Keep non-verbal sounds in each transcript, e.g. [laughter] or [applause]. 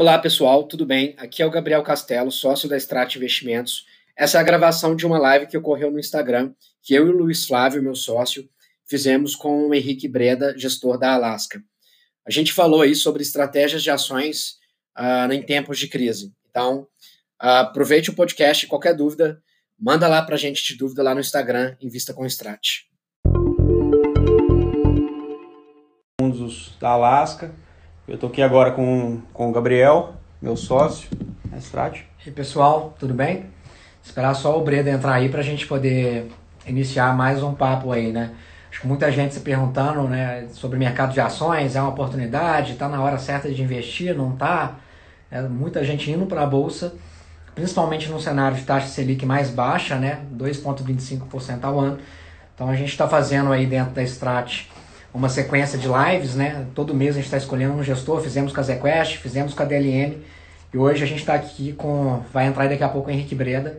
Olá pessoal, tudo bem? Aqui é o Gabriel Castelo, sócio da Strat Investimentos. Essa é a gravação de uma live que ocorreu no Instagram, que eu e o Luiz Flávio, meu sócio, fizemos com o Henrique Breda, gestor da Alaska. A gente falou aí sobre estratégias de ações uh, em tempos de crise. Então, uh, aproveite o podcast, qualquer dúvida, manda lá para a gente de dúvida lá no Instagram, Invista com Strat. Fundos da Alaska eu estou aqui agora com, com o Gabriel, meu sócio, na Strat. E pessoal, tudo bem? Esperar só o Breda entrar aí para a gente poder iniciar mais um papo aí, né? Acho que muita gente se perguntando né, sobre mercado de ações, é uma oportunidade, está na hora certa de investir, não está? É, muita gente indo para a Bolsa, principalmente num cenário de taxa Selic mais baixa, né, 2,25% ao ano. Então a gente está fazendo aí dentro da Strat uma sequência de lives, né? Todo mês a gente está escolhendo um gestor, fizemos com a ZQuest, fizemos com a DLM, e hoje a gente está aqui com, vai entrar daqui a pouco o Henrique Breda,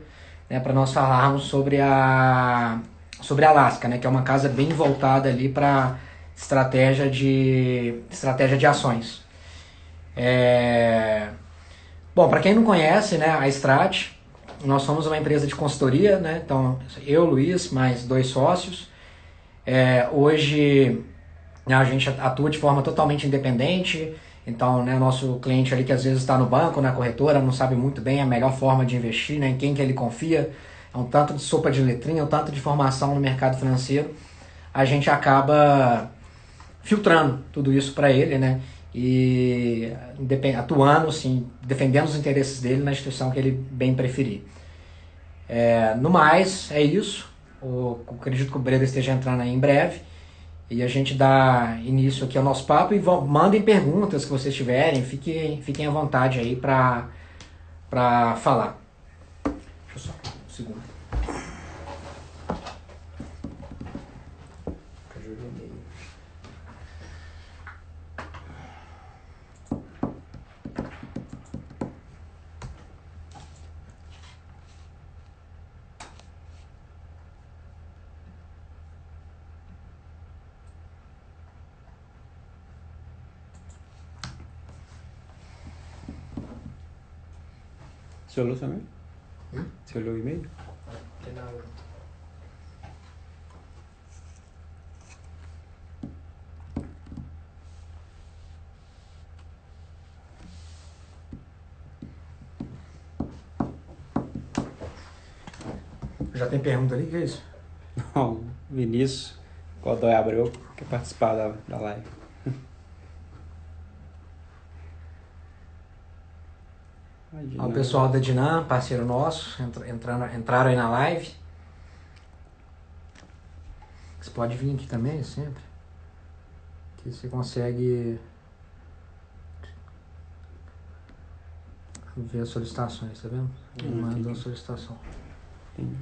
né, para nós falarmos sobre a sobre a Alaska, né, que é uma casa bem voltada ali para estratégia de estratégia de ações. É... Bom, para quem não conhece, né, a Strat, nós somos uma empresa de consultoria, né? Então eu, Luiz, mais dois sócios. É, hoje a gente atua de forma totalmente independente, então, né, nosso cliente ali que às vezes está no banco, na corretora, não sabe muito bem a melhor forma de investir, né, em quem que ele confia, é um tanto de sopa de letrinha, um tanto de formação no mercado financeiro, a gente acaba filtrando tudo isso para ele, né, e atuando, assim, defendendo os interesses dele na instituição que ele bem preferir. É, no mais, é isso. O, acredito que o Breda esteja entrando aí em breve. E a gente dá início aqui ao nosso papo e vão, mandem perguntas que vocês tiverem, fiquem, fiquem à vontade aí para falar. Deixa eu só um segundo. Você olhou também? Hum? Você olhou o e-mail? Não tem nada. Já tem pergunta ali? O que é isso? Não, Vinícius Godoy Abreu quer participar da, da live. O pessoal da Dinam, parceiro nosso, entrando, entraram aí na live. Você pode vir aqui também, sempre. Que você consegue ver as solicitações, tá vendo? Hum, manda a solicitação. Entendi.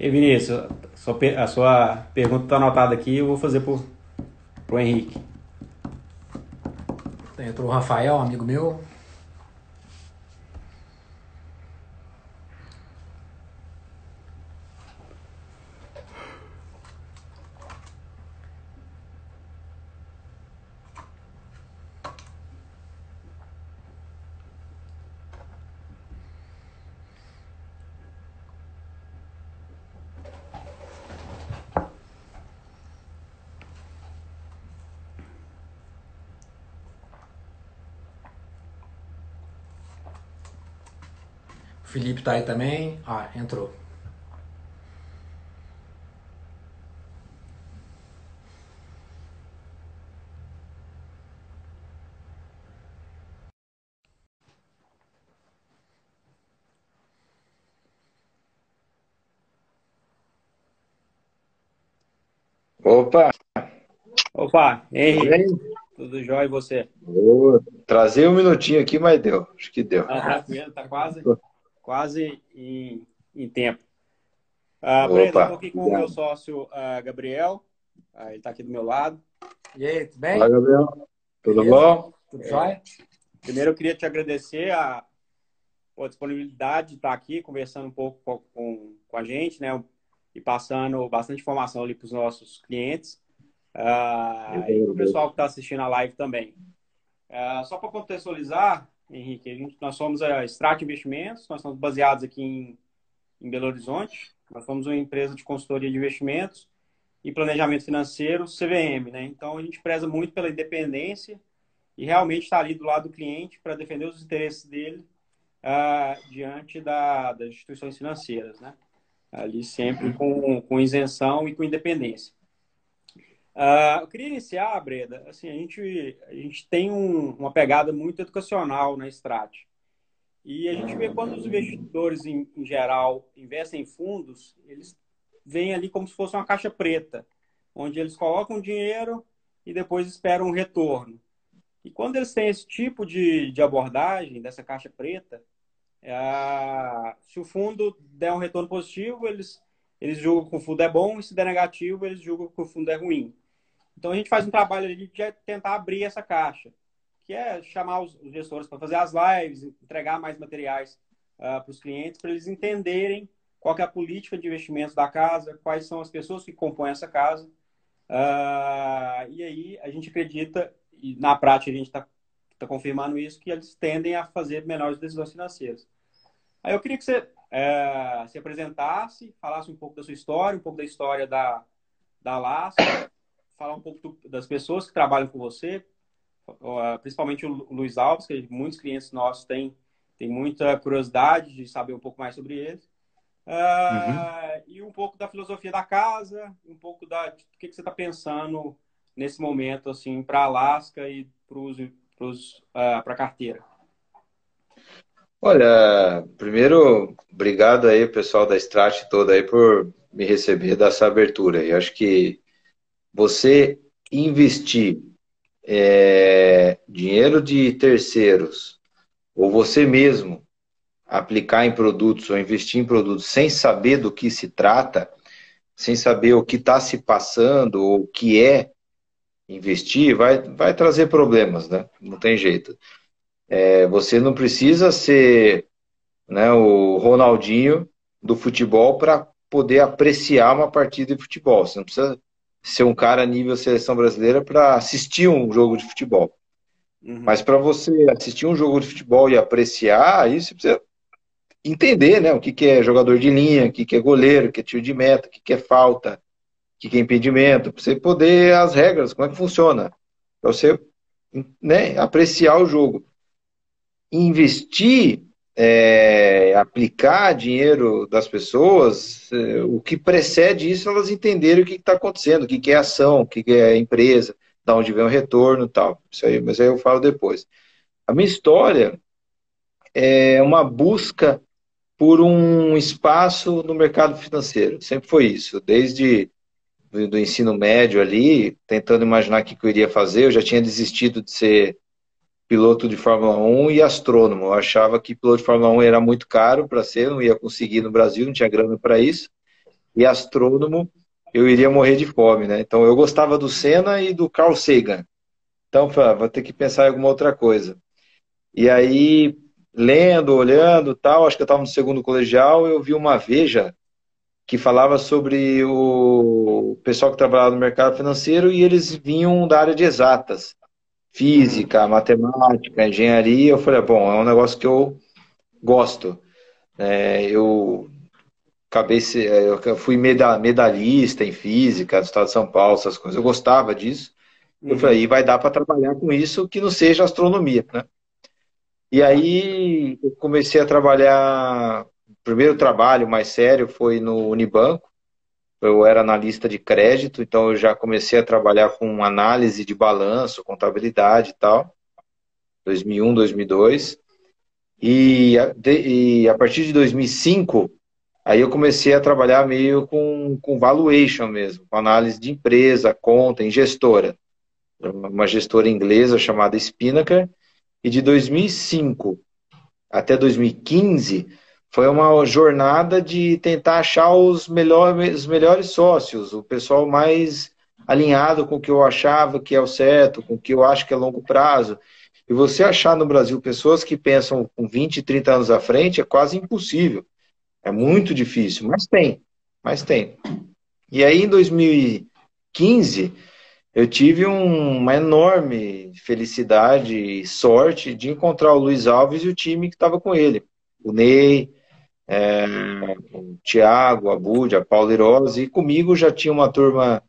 E Vinícius, a sua pergunta está anotada aqui, eu vou fazer para o Henrique. Entrou o Rafael, amigo meu. Felipe tá aí também. Ah, entrou. Opa! Opa, Henrique, tudo jóia e você? Vou trazer um minutinho aqui, mas deu, acho que deu. Ah, tá quase quase em, em tempo. Uh, Brenda, estou aqui com o meu sócio uh, Gabriel. Uh, ele está aqui do meu lado. E aí, tudo bem? Olá, Gabriel. Tudo Beleza? bom? Tudo é. jóia? Primeiro, eu queria te agradecer a, a disponibilidade de estar aqui conversando um pouco com, com, com a gente, né? E passando bastante informação ali para os nossos clientes. Uh, e para o pessoal que está assistindo a live também. Uh, só para contextualizar, Henrique, gente, nós somos a Strat Investimentos, nós estamos baseados aqui em, em Belo Horizonte. Nós somos uma empresa de consultoria de investimentos e planejamento financeiro, CVM, né? Então a gente preza muito pela independência e realmente está ali do lado do cliente para defender os interesses dele uh, diante da, das instituições financeiras, né? Ali sempre com, com isenção e com independência. Uh, eu queria iniciar, Breda, assim, a gente, a gente tem um, uma pegada muito educacional na Strat. E a gente vê quando os investidores, em, em geral, investem em fundos, eles veem ali como se fosse uma caixa preta, onde eles colocam dinheiro e depois esperam um retorno. E quando eles têm esse tipo de, de abordagem, dessa caixa preta, é, se o fundo der um retorno positivo, eles, eles julgam que o fundo é bom, e se der negativo, eles julgam que o fundo é ruim. Então a gente faz um trabalho de tentar abrir essa caixa, que é chamar os, gestores para fazer as lives, entregar mais materiais uh, para os clientes, para eles entenderem qual é a política de investimentos da casa, quais são as pessoas que compõem essa casa. Uh, e aí a gente acredita, e na prática a gente está tá confirmando isso, que eles tendem a fazer melhores decisões financeiras. Aí eu queria que você é, se apresentasse, falasse um pouco da sua história, um pouco da história da, da Lasca, falar um pouco do, das pessoas que trabalham com você, principalmente o Luiz Alves, que muitos clientes nossos têm, têm muita curiosidade de saber um pouco mais sobre ele. Uh, uhum. E um pouco da filosofia da casa, um pouco da, do que, que você está pensando nesse momento assim para Alaska e para uh, a carteira. Olha, primeiro, obrigado aí, pessoal da Strat toda aí por me receber, dessa abertura. Eu acho que você investir é, dinheiro de terceiros ou você mesmo aplicar em produtos ou investir em produtos sem saber do que se trata, sem saber o que está se passando ou o que é investir, vai, vai trazer problemas, né? Não tem jeito. É, você não precisa ser né, o Ronaldinho do futebol para poder apreciar uma partida de futebol. Você não precisa ser um cara nível seleção brasileira para assistir um jogo de futebol. Uhum. Mas para você assistir um jogo de futebol e apreciar, aí você precisa entender né, o que, que é jogador de linha, o que, que é goleiro, o que é tiro de meta, o que, que é falta, o que, que é impedimento, para você poder as regras, como é que funciona. Para você né, apreciar o jogo. Investir é, aplicar dinheiro das pessoas, é, o que precede isso, elas entenderem o que está acontecendo, o que, que é ação, o que, que é empresa, da onde vem o retorno e tal. Isso aí, mas aí eu falo depois. A minha história é uma busca por um espaço no mercado financeiro. Sempre foi isso. Desde do ensino médio ali, tentando imaginar o que eu iria fazer, eu já tinha desistido de ser piloto de Fórmula 1 e astrônomo. Eu achava que piloto de Fórmula 1 era muito caro para ser, não ia conseguir no Brasil, não tinha grana para isso. E astrônomo, eu iria morrer de fome, né? Então eu gostava do Senna e do Carl Sagan. Então, vou ter que pensar em alguma outra coisa. E aí, lendo, olhando, tal, acho que eu estava no segundo colegial, eu vi uma Veja que falava sobre o pessoal que trabalhava no mercado financeiro e eles vinham da área de exatas física, matemática, engenharia, eu falei, bom, é um negócio que eu gosto. É, eu acabei, eu fui medalhista em física do estado de São Paulo, essas coisas, eu gostava disso. Eu uhum. falei, e vai dar para trabalhar com isso que não seja astronomia, né? E aí eu comecei a trabalhar, o primeiro trabalho mais sério foi no Unibanco, eu era analista de crédito, então eu já comecei a trabalhar com análise de balanço, contabilidade e tal, 2001, 2002. E, e a partir de 2005, aí eu comecei a trabalhar meio com, com valuation mesmo, com análise de empresa, conta, em gestora. Uma gestora inglesa chamada Spinnaker. E de 2005 até 2015, foi uma jornada de tentar achar os, melhores os melhores sócios, o pessoal mais alinhado com o que eu achava que é o certo, com o que eu acho que é longo prazo. E você achar no Brasil pessoas que pensam com 20, 30 anos à frente é quase impossível. É muito difícil, mas tem, mas tem. E aí em 2015 eu tive um, uma enorme felicidade e sorte de encontrar o Luiz Alves e o time que estava com ele. O Ney, é, o Thiago, a Bud, a Paula Irose, e comigo já tinha uma turma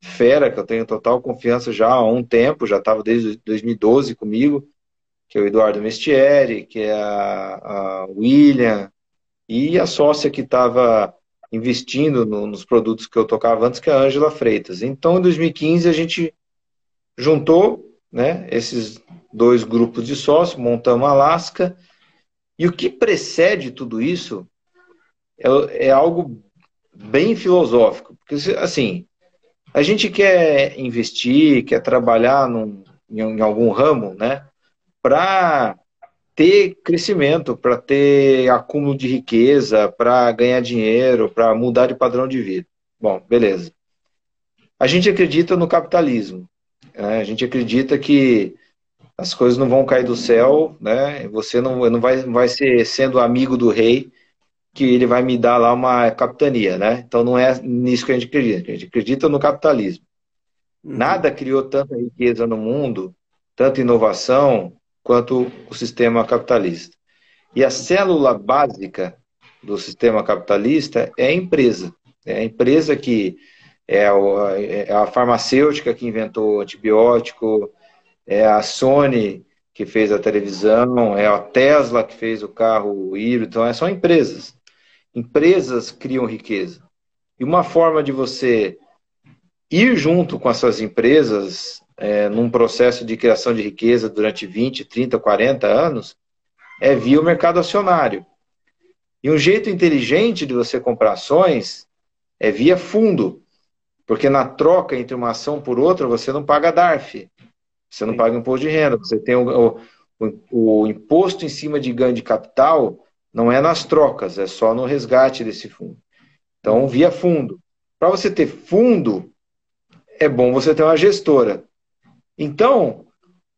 fera, que eu tenho total confiança já há um tempo, já estava desde 2012 comigo, que é o Eduardo Mestieri, que é a, a William, e a sócia que estava investindo no, nos produtos que eu tocava antes, que é a Ângela Freitas. Então, em 2015, a gente juntou né, esses dois grupos de sócios, montamos a Alaska, e o que precede tudo isso é, é algo bem filosófico, porque, assim, a gente quer investir, quer trabalhar num, em, em algum ramo, né, para ter crescimento, para ter acúmulo de riqueza, para ganhar dinheiro, para mudar de padrão de vida. Bom, beleza. A gente acredita no capitalismo. Né? A gente acredita que as coisas não vão cair do céu, né? Você não, não vai, vai ser sendo amigo do rei que ele vai me dar lá uma capitania, né? Então não é nisso que a gente acredita. A gente acredita no capitalismo. Uhum. Nada criou tanta riqueza no mundo, tanta inovação, quanto o sistema capitalista. E a célula básica do sistema capitalista é a empresa. É a empresa que é, é a farmacêutica que inventou o antibiótico, é a Sony que fez a televisão, é a Tesla que fez o carro híbrido, então é são empresas. Empresas criam riqueza. E uma forma de você ir junto com essas empresas é, num processo de criação de riqueza durante 20, 30, 40 anos, é via o mercado acionário. E um jeito inteligente de você comprar ações é via fundo, porque na troca entre uma ação por outra você não paga DARF, você não paga imposto de renda, você tem o, o, o imposto em cima de ganho de capital não é nas trocas, é só no resgate desse fundo. Então, via fundo. Para você ter fundo, é bom você ter uma gestora. Então,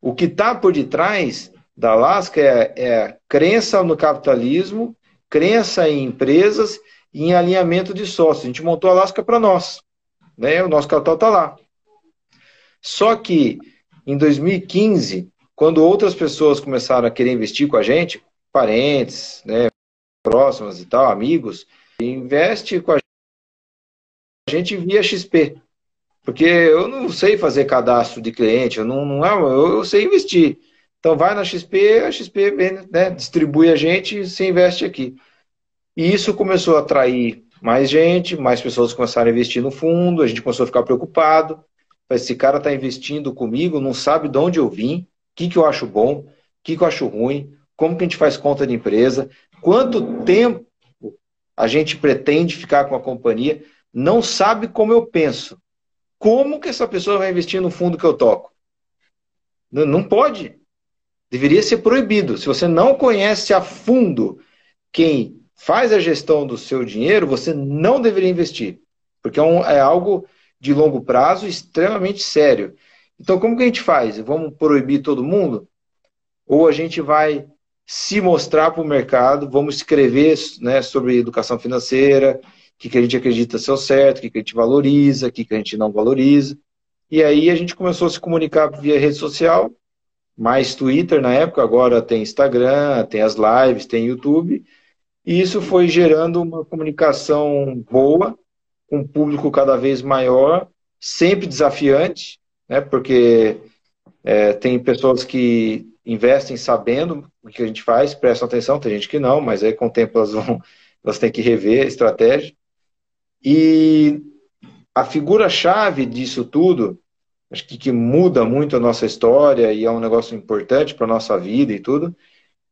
o que está por detrás da Alaska é, é crença no capitalismo, crença em empresas e em alinhamento de sócios. A gente montou a Alaska para nós. Né? O nosso capital está lá. Só que em 2015, quando outras pessoas começaram a querer investir com a gente, parentes, né, próximas e tal, amigos, investe com a gente via XP. Porque eu não sei fazer cadastro de cliente, eu não, não é, eu, eu sei investir. Então vai na XP, a XP vem, né, distribui a gente e você investe aqui. E isso começou a atrair mais gente, mais pessoas começaram a investir no fundo, a gente começou a ficar preocupado. Esse cara está investindo comigo, não sabe de onde eu vim, o que, que eu acho bom, o que, que eu acho ruim, como que a gente faz conta de empresa, quanto tempo a gente pretende ficar com a companhia, não sabe como eu penso. Como que essa pessoa vai investir no fundo que eu toco? Não, não pode. Deveria ser proibido. Se você não conhece a fundo quem faz a gestão do seu dinheiro, você não deveria investir. Porque é, um, é algo de longo prazo extremamente sério. Então, como que a gente faz? Vamos proibir todo mundo? Ou a gente vai se mostrar para o mercado, vamos escrever né, sobre educação financeira, o que, que a gente acredita ser o certo, o que, que a gente valoriza, o que, que a gente não valoriza. E aí a gente começou a se comunicar via rede social, mais Twitter na época, agora tem Instagram, tem as lives, tem YouTube. E isso foi gerando uma comunicação boa, com um público cada vez maior, sempre desafiante, né? Porque é, tem pessoas que investem sabendo o que a gente faz, prestam atenção, tem gente que não, mas aí com o tempo elas vão, [laughs] elas têm que rever a estratégia. E a figura-chave disso tudo, acho que, que muda muito a nossa história e é um negócio importante para a nossa vida e tudo,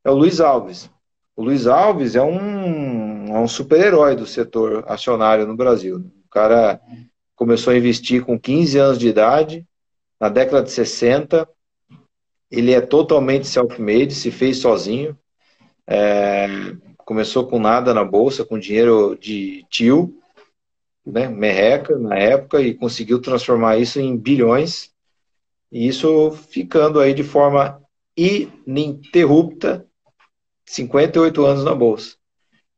é o Luiz Alves. O Luiz Alves é um, é um super-herói do setor acionário no Brasil. O cara começou a investir com 15 anos de idade, na década de 60. Ele é totalmente self-made, se fez sozinho. É, começou com nada na bolsa, com dinheiro de tio né, merreca na época e conseguiu transformar isso em bilhões, e isso ficando aí de forma ininterrupta 58 anos na bolsa.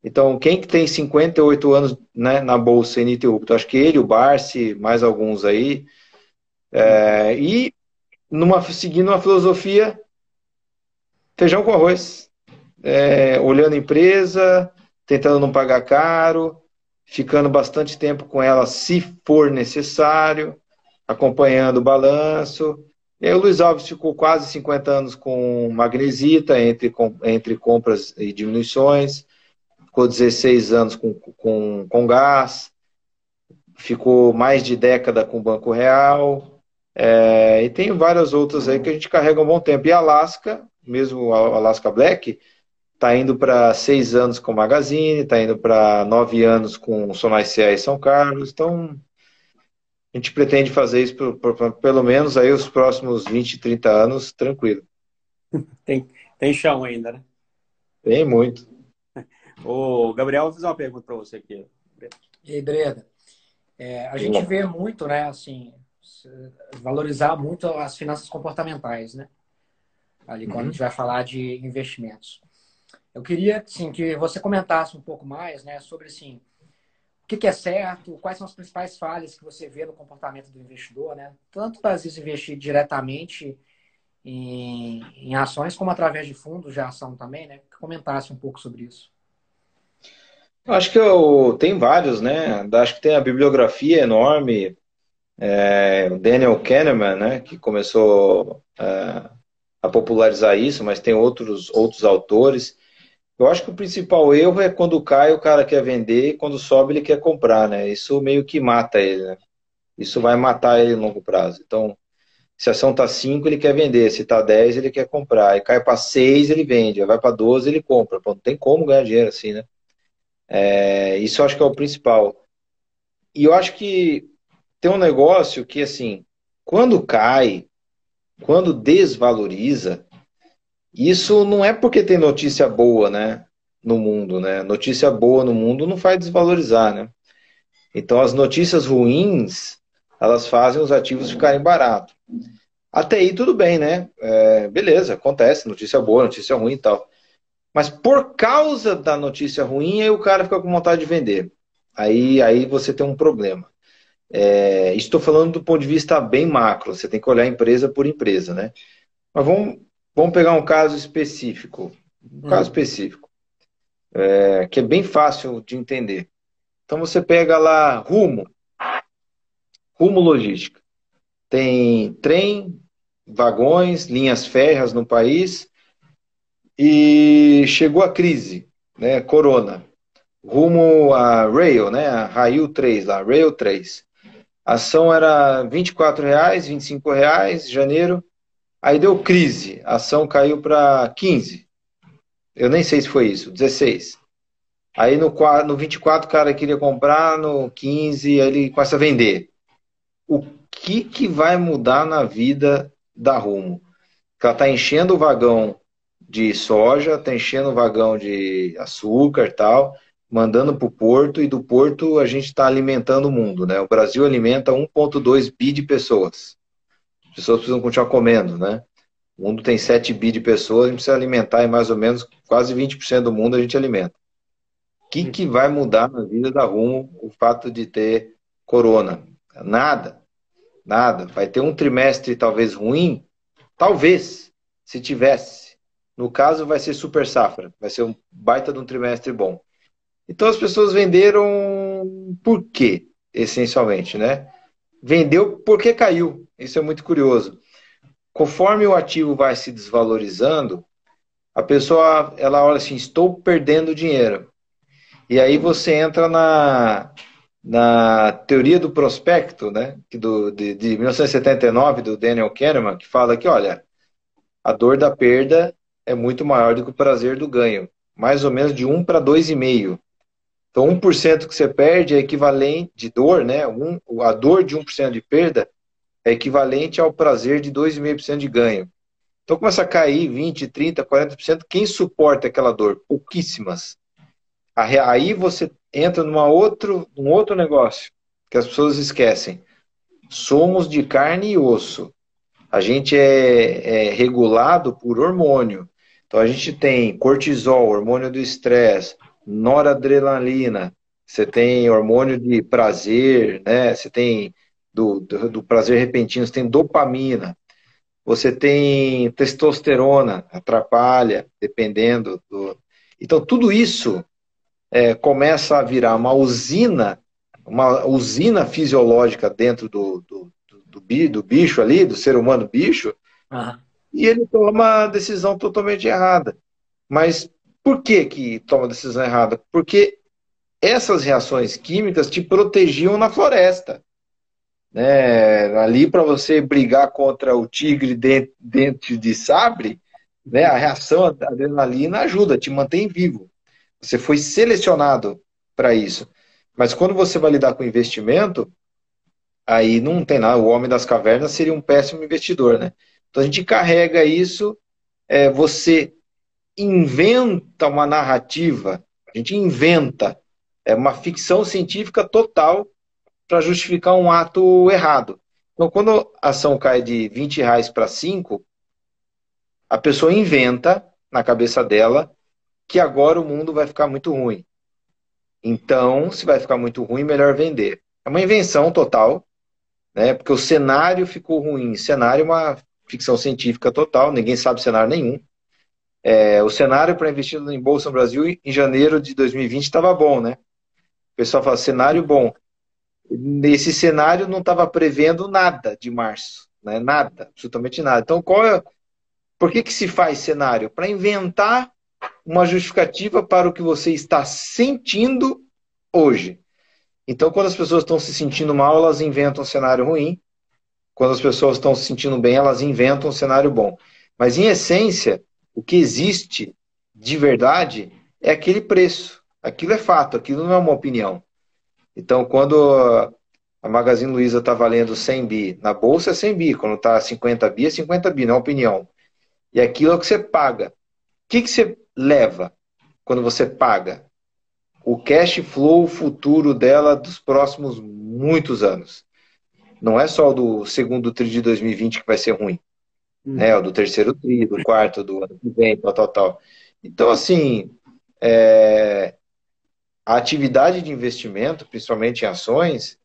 Então, quem que tem 58 anos né, na bolsa ininterrupta? Acho que ele, o Barsi, mais alguns aí, É, e numa, seguindo uma filosofia feijão com arroz. É, olhando a empresa, tentando não pagar caro, ficando bastante tempo com ela se for necessário, acompanhando o balanço. E aí o Luiz Alves ficou quase 50 anos com magnesita, entre, entre compras e diminuições, ficou 16 anos com, com, com gás, ficou mais de década com o Banco Real, é, e tem várias outras aí que a gente carrega um bom tempo. E a Alaska, mesmo a Alaska Black, está indo para seis anos com Magazine, está indo para nove anos com Sonai CA e São Carlos. Então, a gente pretende fazer isso por, por, por, pelo menos aí os próximos 20, 30 anos, tranquilo. [laughs] Tem, tem chão ainda, né? Tem muito. O Gabriel, vou fazer uma pergunta para você aqui. E aí, Breda, é, a gente vê muito, né, assim, valorizar muito as finanças comportamentais, né? Ali quando uhum. a gente vai falar de investimentos. Eu queria, sim, que você comentasse um pouco mais, né, sobre, assim, o que, que, é certo, quais são as principais falhas que você vê no comportamento do investidor, né? Tanto às vezes investir diretamente em, em ações, como através de fundos de ação também, né? Que comentasse um pouco sobre isso. Eu acho que eu tem vários, né? Acho que tem a bibliografia enorme. É, o Daniel Kahneman, né? Que começou é, a popularizar isso, mas tem outros outros autores. Eu acho que o principal erro é quando cai o cara quer vender e quando sobe ele quer comprar, né? Isso meio que mata ele, né? Isso vai matar ele no longo prazo. Então, se a ação tá 5, ele quer vender. Se tá 10, ele quer comprar. E cai para 6, ele vende. Vai para 12, ele compra. Pô, não tem como ganhar dinheiro assim, né? É, isso eu acho que é o principal. E eu acho que tem um negócio que, assim, quando cai, quando desvaloriza, isso não é porque tem notícia boa, né? No mundo, né? Notícia boa no mundo não faz desvalorizar, né? Então as notícias ruins, elas fazem os ativos ficarem baratos. Até aí tudo bem, né? É, beleza, acontece, notícia boa, notícia ruim e tal. Mas por causa da notícia ruim, aí o cara fica com vontade de vender. Aí, aí você tem um problema. É, estou falando do ponto de vista bem macro, você tem que olhar empresa por empresa, né? Mas vamos, Vamos pegar um caso específico. Um hum. caso específico. É, que é bem fácil de entender. Então você pega lá rumo. Rumo logística. Tem trem, vagões, linhas férreas no país. E chegou a crise, né? Corona. Rumo a Rail, né? A Rail 3 lá, Rail 3. A ação era R$ 24,00, R$ 25,00, janeiro. Aí deu crise, a ação caiu para 15. Eu nem sei se foi isso, 16. Aí no, no 24 o cara queria comprar, no 15 ele começa a vender. O que, que vai mudar na vida da Rumo? Ela está enchendo o vagão de soja, está enchendo o vagão de açúcar tal, mandando para o porto, e do porto a gente está alimentando o mundo. Né? O Brasil alimenta 1,2 bi de pessoas pessoas precisam continuar comendo, né? O mundo tem 7 bi de pessoas, a gente precisa alimentar e mais ou menos quase 20% do mundo a gente alimenta. O que, que vai mudar na vida da Rumo o fato de ter corona? Nada. Nada. Vai ter um trimestre talvez ruim? Talvez, se tivesse. No caso, vai ser super safra. Vai ser um baita de um trimestre bom. Então as pessoas venderam por quê? Essencialmente, né? Vendeu porque caiu. Isso é muito curioso. Conforme o ativo vai se desvalorizando, a pessoa ela olha assim, estou perdendo dinheiro. E aí você entra na, na teoria do prospecto, né, do, de, de 1979, do Daniel Kahneman, que fala que, olha, a dor da perda é muito maior do que o prazer do ganho. Mais ou menos de 1 para 2,5. Então, 1% que você perde é equivalente de dor, né? Um, a dor de 1% de perda é equivalente ao prazer de 2,5% de ganho. Então começa a cair 20, 30, 40%. Quem suporta aquela dor? Pouquíssimas. Aí você entra numa outro, num outro negócio que as pessoas esquecem. Somos de carne e osso. A gente é, é regulado por hormônio. Então a gente tem cortisol, hormônio do estresse, noradrenalina, você tem hormônio de prazer, né? Você tem do, do, do prazer repentino, você tem dopamina, você tem testosterona, atrapalha, dependendo do. Então, tudo isso é, começa a virar uma usina, uma usina fisiológica dentro do, do, do, do bicho ali, do ser humano bicho, uhum. e ele toma a decisão totalmente errada. Mas por que que toma a decisão errada? Porque essas reações químicas te protegiam na floresta. Né? Ali para você brigar contra o tigre dente de sabre, né? a reação da adrenalina ajuda, te mantém vivo. Você foi selecionado para isso. Mas quando você vai lidar com investimento, aí não tem nada. O homem das cavernas seria um péssimo investidor, né? Então a gente carrega isso, é, você inventa uma narrativa, a gente inventa é uma ficção científica total para justificar um ato errado. Então, quando a ação cai de 20 reais para 5, a pessoa inventa na cabeça dela que agora o mundo vai ficar muito ruim. Então, se vai ficar muito ruim, melhor vender. É uma invenção total, né? Porque o cenário ficou ruim. Cenário é uma ficção científica total, ninguém sabe cenário nenhum. É, o cenário para investir em Bolsa no Brasil em janeiro de 2020 estava bom, né? O pessoal fala cenário bom. Nesse cenário não estava prevendo nada de março, né? Nada, absolutamente nada. Então, qual é, por que, que se faz cenário? Para inventar uma justificativa para o que você está sentindo hoje. Então, quando as pessoas estão se sentindo mal, elas inventam um cenário ruim. Quando as pessoas estão se sentindo bem, elas inventam um cenário bom. Mas, em essência, o que existe de verdade é aquele preço. Aquilo é fato, aquilo não é uma opinião. Então, quando a Magazine Luiza está valendo 100 bi, na bolsa é 100 bi, quando está 50 bi, é 50 bi, não é opinião. E aquilo é o que você paga. O que, que você leva quando você paga? O cash flow futuro dela dos próximos muitos anos. Não é só o do segundo tri de 2020 que vai ser ruim. Hum. Né? O do terceiro tri, do quarto, do ano que vem, tal, tal, tal. Então, assim, é, a atividade de investimento, principalmente em ações,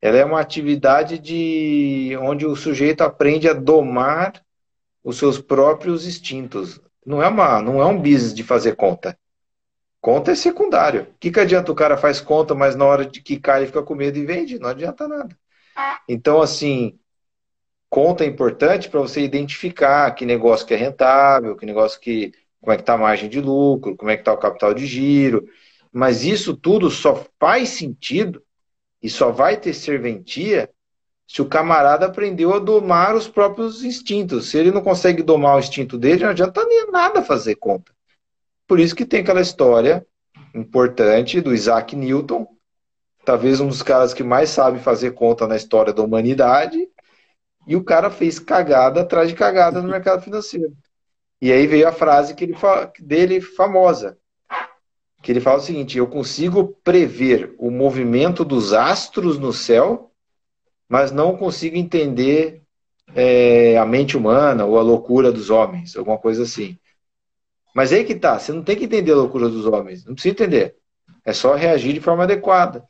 ela é uma atividade de onde o sujeito aprende a domar os seus próprios instintos. Não é uma, não é um business de fazer conta. Conta é secundário. O que, que adianta o cara faz conta, mas na hora de que cai ele fica com medo e vende? Não adianta nada. Então, assim, conta é importante para você identificar que negócio que é rentável, que negócio que. como é que está a margem de lucro, como é que está o capital de giro. Mas isso tudo só faz sentido e só vai ter serventia se o camarada aprendeu a domar os próprios instintos. Se ele não consegue domar o instinto dele, não adianta nem nada fazer conta. Por isso que tem aquela história importante do Isaac Newton, talvez um dos caras que mais sabe fazer conta na história da humanidade, e o cara fez cagada atrás de cagada no mercado financeiro. E aí veio a frase que ele, dele famosa, que ele fala o seguinte: eu consigo prever o movimento dos astros no céu, mas não consigo entender é, a mente humana ou a loucura dos homens, alguma coisa assim. Mas aí que tá, você não tem que entender a loucura dos homens, não precisa entender. É só reagir de forma adequada.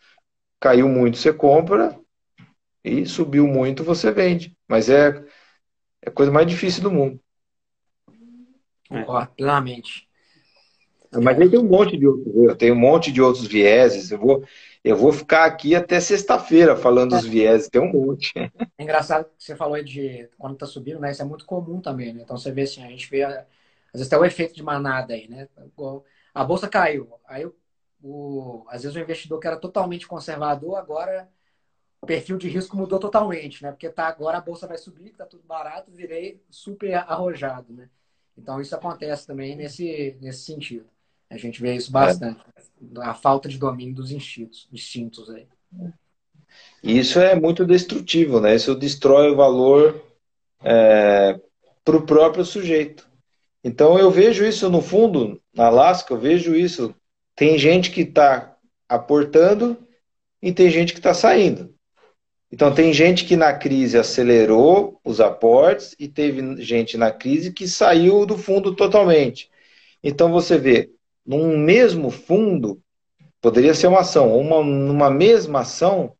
Caiu muito, você compra, e subiu muito, você vende. Mas é, é a coisa mais difícil do mundo. Concordo, plenamente. Mas aí tem um monte de outros, tem um monte de outros vieses. Eu vou, eu vou ficar aqui até sexta-feira falando dos vieses, tem um monte. É engraçado que você falou de quando está subindo, né? Isso é muito comum também, né? Então você vê assim, a gente vê, às vezes tem o efeito de manada aí, né? A bolsa caiu, aí o, às vezes o investidor que era totalmente conservador, agora o perfil de risco mudou totalmente, né? Porque tá agora a bolsa vai subir, tá tudo barato, virei super arrojado, né? Então isso acontece também nesse, nesse sentido. A gente vê isso bastante. É. A falta de domínio dos instintos, instintos aí. Isso é muito destrutivo, né? Isso destrói o valor é, para o próprio sujeito. Então eu vejo isso no fundo, na Alaska, eu vejo isso. Tem gente que está aportando e tem gente que está saindo. Então tem gente que na crise acelerou os aportes e teve gente na crise que saiu do fundo totalmente. Então você vê, num mesmo fundo, poderia ser uma ação, uma, numa mesma ação,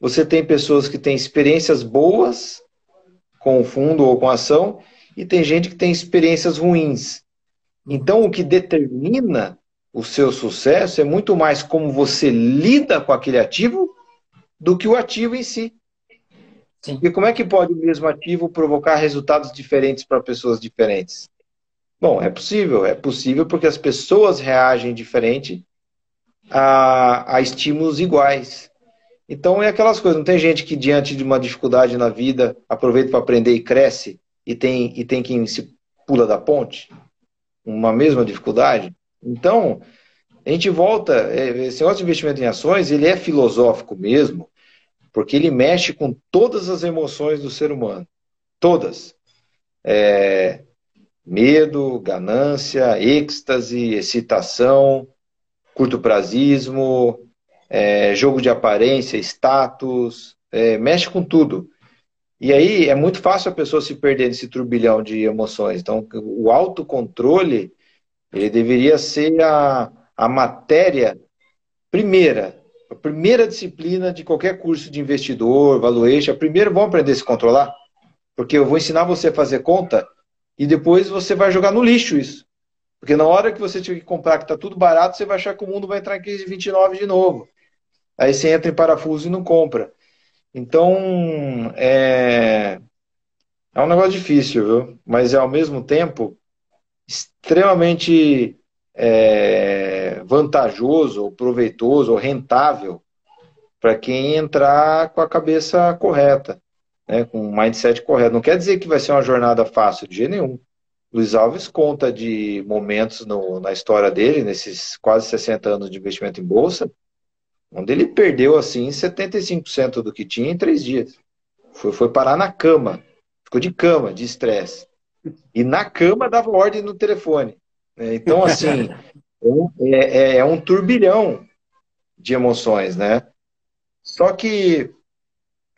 você tem pessoas que têm experiências boas com o fundo ou com a ação, e tem gente que tem experiências ruins. Então, o que determina o seu sucesso é muito mais como você lida com aquele ativo do que o ativo em si. Sim. E como é que pode o mesmo ativo provocar resultados diferentes para pessoas diferentes? Bom, é possível. É possível porque as pessoas reagem diferente a, a estímulos iguais. Então é aquelas coisas. Não tem gente que diante de uma dificuldade na vida aproveita para aprender e cresce e tem e tem quem se pula da ponte. Uma mesma dificuldade. Então a gente volta. É, esse negócio de investimento em ações ele é filosófico mesmo, porque ele mexe com todas as emoções do ser humano, todas. É, medo, ganância, êxtase, excitação, curto prazismo, é, jogo de aparência, status, é, mexe com tudo. E aí é muito fácil a pessoa se perder nesse turbilhão de emoções. Então, o autocontrole, ele deveria ser a, a matéria primeira, a primeira disciplina de qualquer curso de investidor, valuation. Primeiro, vamos aprender a se controlar, porque eu vou ensinar você a fazer conta e depois você vai jogar no lixo isso. Porque na hora que você tiver que comprar que está tudo barato, você vai achar que o mundo vai entrar em crise de 29 de novo. Aí você entra em parafuso e não compra. Então, é, é um negócio difícil, viu? Mas é ao mesmo tempo extremamente é, vantajoso, ou proveitoso, ou rentável para quem entrar com a cabeça correta, né, com o mindset correto. Não quer dizer que vai ser uma jornada fácil, de jeito nenhum. Luiz Alves conta de momentos no, na história dele, nesses quase 60 anos de investimento em bolsa, onde ele perdeu assim 75% do que tinha em três dias. Foi, foi parar na cama, ficou de cama, de estresse. E na cama dava ordem no telefone. É, então, assim, [laughs] é, é, é um turbilhão de emoções, né? Só que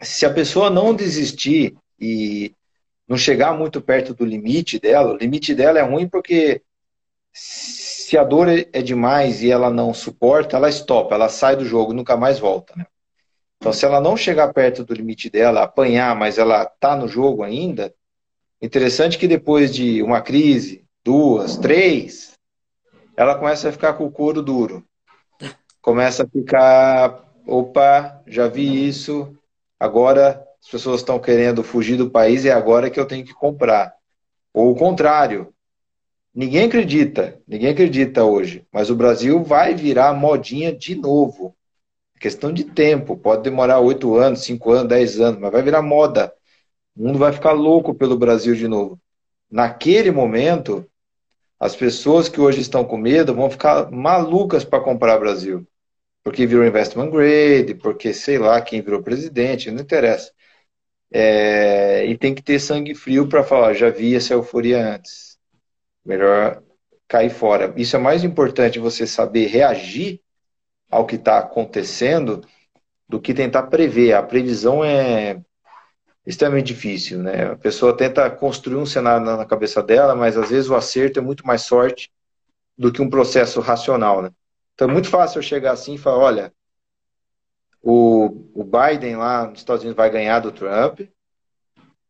se a pessoa não desistir e não chegar muito perto do limite dela, o limite dela é ruim porque se a dor é demais e ela não suporta, ela estopa, ela sai do jogo e nunca mais volta, né? Então, se ela não chegar perto do limite dela, apanhar, mas ela tá no jogo ainda, interessante que depois de uma crise, duas, três, ela começa a ficar com o couro duro. Começa a ficar, opa, já vi isso, agora as pessoas estão querendo fugir do país e é agora que eu tenho que comprar. Ou o contrário. Ninguém acredita, ninguém acredita hoje, mas o Brasil vai virar modinha de novo. É questão de tempo, pode demorar oito anos, cinco anos, dez anos, mas vai virar moda. O mundo vai ficar louco pelo Brasil de novo. Naquele momento, as pessoas que hoje estão com medo vão ficar malucas para comprar Brasil. Porque virou investment grade, porque sei lá quem virou presidente, não interessa. É, e tem que ter sangue frio para falar, já vi essa euforia antes. Melhor cair fora. Isso é mais importante você saber reagir ao que está acontecendo do que tentar prever. A previsão é extremamente difícil, né? A pessoa tenta construir um cenário na cabeça dela, mas às vezes o acerto é muito mais sorte do que um processo racional, né? Então é muito fácil eu chegar assim e falar, olha, o, o Biden lá nos Estados Unidos vai ganhar do Trump,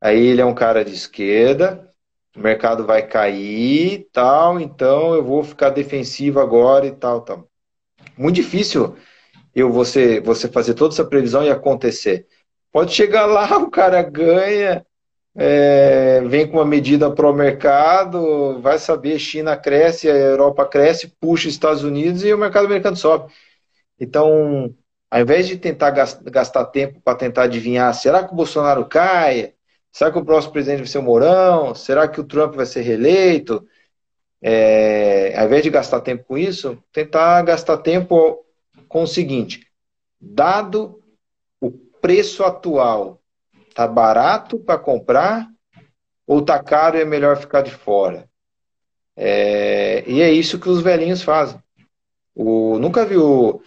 aí ele é um cara de esquerda, o mercado vai cair e tal, então eu vou ficar defensivo agora e tal, tal. Muito difícil eu você, você fazer toda essa previsão e acontecer. Pode chegar [laughs] lá, o cara ganha, é, vem com uma medida pro mercado, vai saber, China cresce, a Europa cresce, puxa os Estados Unidos e o mercado americano sobe. Então, ao invés de tentar gastar tempo para tentar adivinhar, será que o Bolsonaro cai? Será que o próximo presidente vai ser o Mourão? Será que o Trump vai ser reeleito? É, ao invés de gastar tempo com isso, tentar gastar tempo com o seguinte: dado preço atual tá barato para comprar ou tá caro e é melhor ficar de fora? É, e é isso que os velhinhos fazem. O, nunca vi o,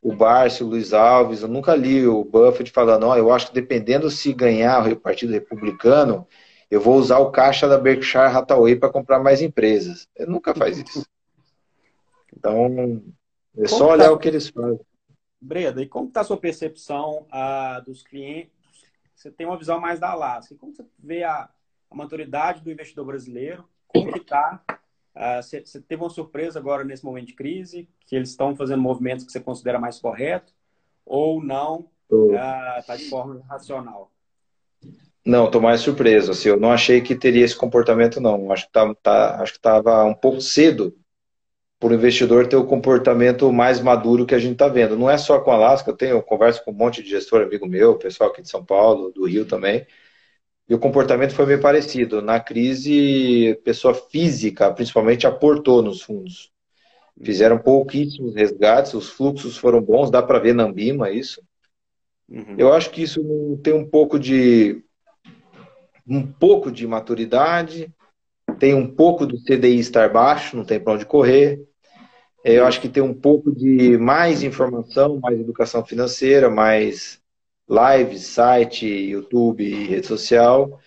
o o Luiz Alves, eu nunca li o Buffett falando, ó, eu acho que dependendo se ganhar o Partido Republicano, eu vou usar o caixa da Berkshire Hathaway para comprar mais empresas. Ele nunca faz isso. Então, é só olhar tá? o que eles fazem. Breda, e como está a sua percepção uh, dos clientes? Você tem uma visão mais da Alaska. Como você vê a, a maturidade do investidor brasileiro? Como que está? Uh, você, você teve uma surpresa agora nesse momento de crise? Que eles estão fazendo movimentos que você considera mais correto? Ou não? Está uh, de forma racional? Não, estou mais surpreso. Assim, eu não achei que teria esse comportamento, não. Acho que tá, tá acho que estava um pouco cedo para o investidor ter o comportamento mais maduro que a gente está vendo. Não é só com a Alaska, eu tenho eu converso com um monte de gestor amigo meu, pessoal aqui de São Paulo, do Rio também, e o comportamento foi meio parecido. Na crise, pessoa física, principalmente, aportou nos fundos. Fizeram pouquíssimos resgates, os fluxos foram bons, dá para ver na Ambima isso. Uhum. Eu acho que isso tem um pouco de um pouco de maturidade, tem um pouco do CDI estar baixo, não tem para onde correr. Eu acho que tem um pouco de mais informação, mais educação financeira, mais live, site, YouTube e rede social.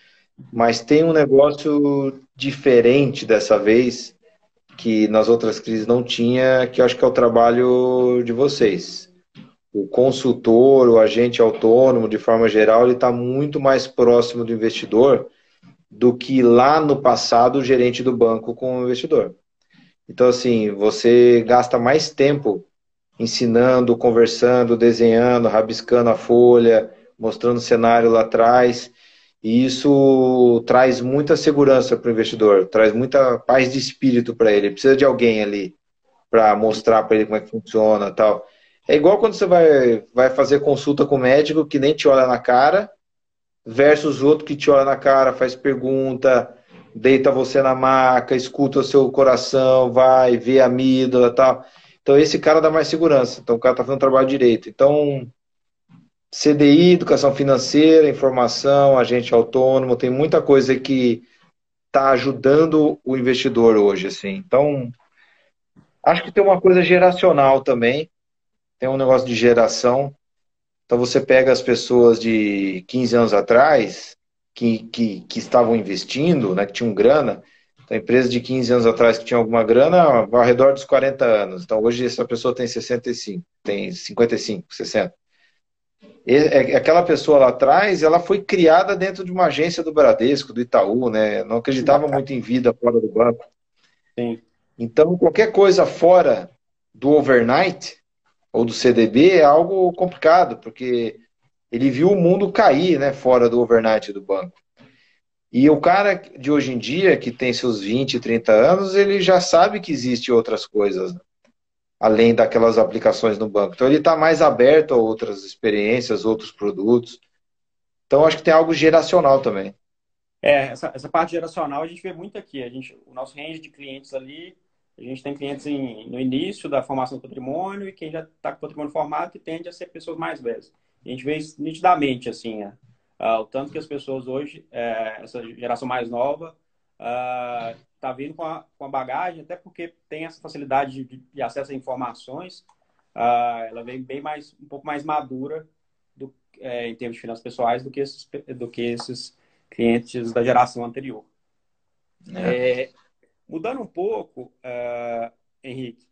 Mas tem um negócio diferente dessa vez, que nas outras crises não tinha, que eu acho que é o trabalho de vocês. O consultor, o agente autônomo, de forma geral, ele está muito mais próximo do investidor do que lá no passado o gerente do banco com o investidor. Então, assim, você gasta mais tempo ensinando, conversando, desenhando, rabiscando a folha, mostrando o cenário lá atrás. E isso traz muita segurança para o investidor, traz muita paz de espírito para ele. Precisa de alguém ali para mostrar para ele como é que funciona tal. É igual quando você vai, vai fazer consulta com o médico que nem te olha na cara, versus outro que te olha na cara, faz pergunta, deita você na maca, escuta o seu coração, vai, vê a amígdala e tal. Então esse cara dá mais segurança. Então o cara está fazendo trabalho direito. Então CDI, educação financeira, informação, agente autônomo, tem muita coisa que está ajudando o investidor hoje, assim. Então acho que tem uma coisa geracional também. Tem um negócio de geração. Então você pega as pessoas de 15 anos atrás, que, que, que estavam investindo, né, que tinham grana, então, empresa de 15 anos atrás que tinha alguma grana, ao redor dos 40 anos. Então, hoje essa pessoa tem 65, tem 55, 60. E, é, aquela pessoa lá atrás, ela foi criada dentro de uma agência do Bradesco, do Itaú, né? Não acreditava muito em vida fora do banco. Sim. Então, qualquer coisa fora do overnight ou do CDB é algo complicado, porque ele viu o mundo cair, né, fora do overnight do banco. E o cara de hoje em dia, que tem seus 20, 30 anos, ele já sabe que existe outras coisas, além daquelas aplicações no banco. Então ele está mais aberto a outras experiências, outros produtos. Então acho que tem algo geracional também. É, essa, essa parte geracional a gente vê muito aqui. A gente, o nosso range de clientes ali, a gente tem clientes em, no início da formação do patrimônio e quem já está com o patrimônio formado, que tende a ser pessoas mais velhas. A gente vê isso nitidamente, assim, uh, o tanto que as pessoas hoje, uh, essa geração mais nova, está uh, vindo com a, com a bagagem, até porque tem essa facilidade de, de acesso a informações, ah, ela vem bem mais, um pouco mais madura do, é, em termos de finanças pessoais do que esses, do que esses clientes da geração anterior. É. É, mudando um pouco, Henrique,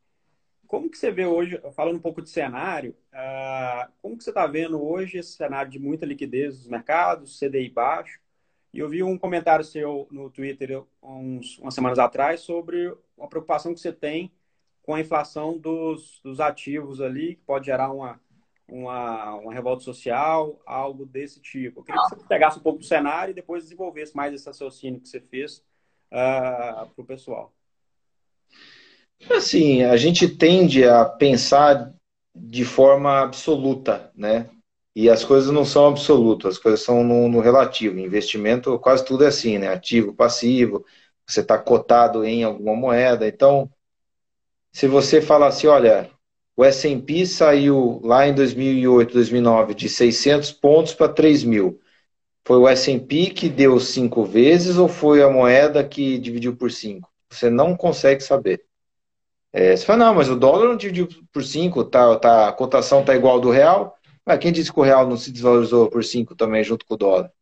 como que você vê hoje, falando um pouco de cenário, uh, como que você está vendo hoje esse cenário de muita liquidez dos mercados, CDI baixo? E eu vi um comentário seu no Twitter uns, umas semanas atrás sobre a preocupação que você tem com a inflação dos, dos ativos ali, que pode gerar uma, uma, uma revolta social, algo desse tipo. Eu queria que você pegasse um pouco do cenário e depois desenvolvesse mais esse raciocínio que você fez uh, para o pessoal. Assim, a gente tende a pensar de forma absoluta, né? E as coisas não são absolutas, as coisas são no, no relativo. Investimento, quase tudo é assim, né? Ativo, passivo, você está cotado em alguma moeda. Então, se você falar assim, olha, o S&P saiu lá em 2008, 2009 de 600 pontos para 3 mil. Foi o S&P que deu cinco vezes ou foi a moeda que dividiu por cinco? Você não consegue saber. É, você fala, não, mas o dólar não dividiu por 5, tá, tá, a cotação está igual do real. Mas quem disse que o real não se desvalorizou por 5 também junto com o dólar?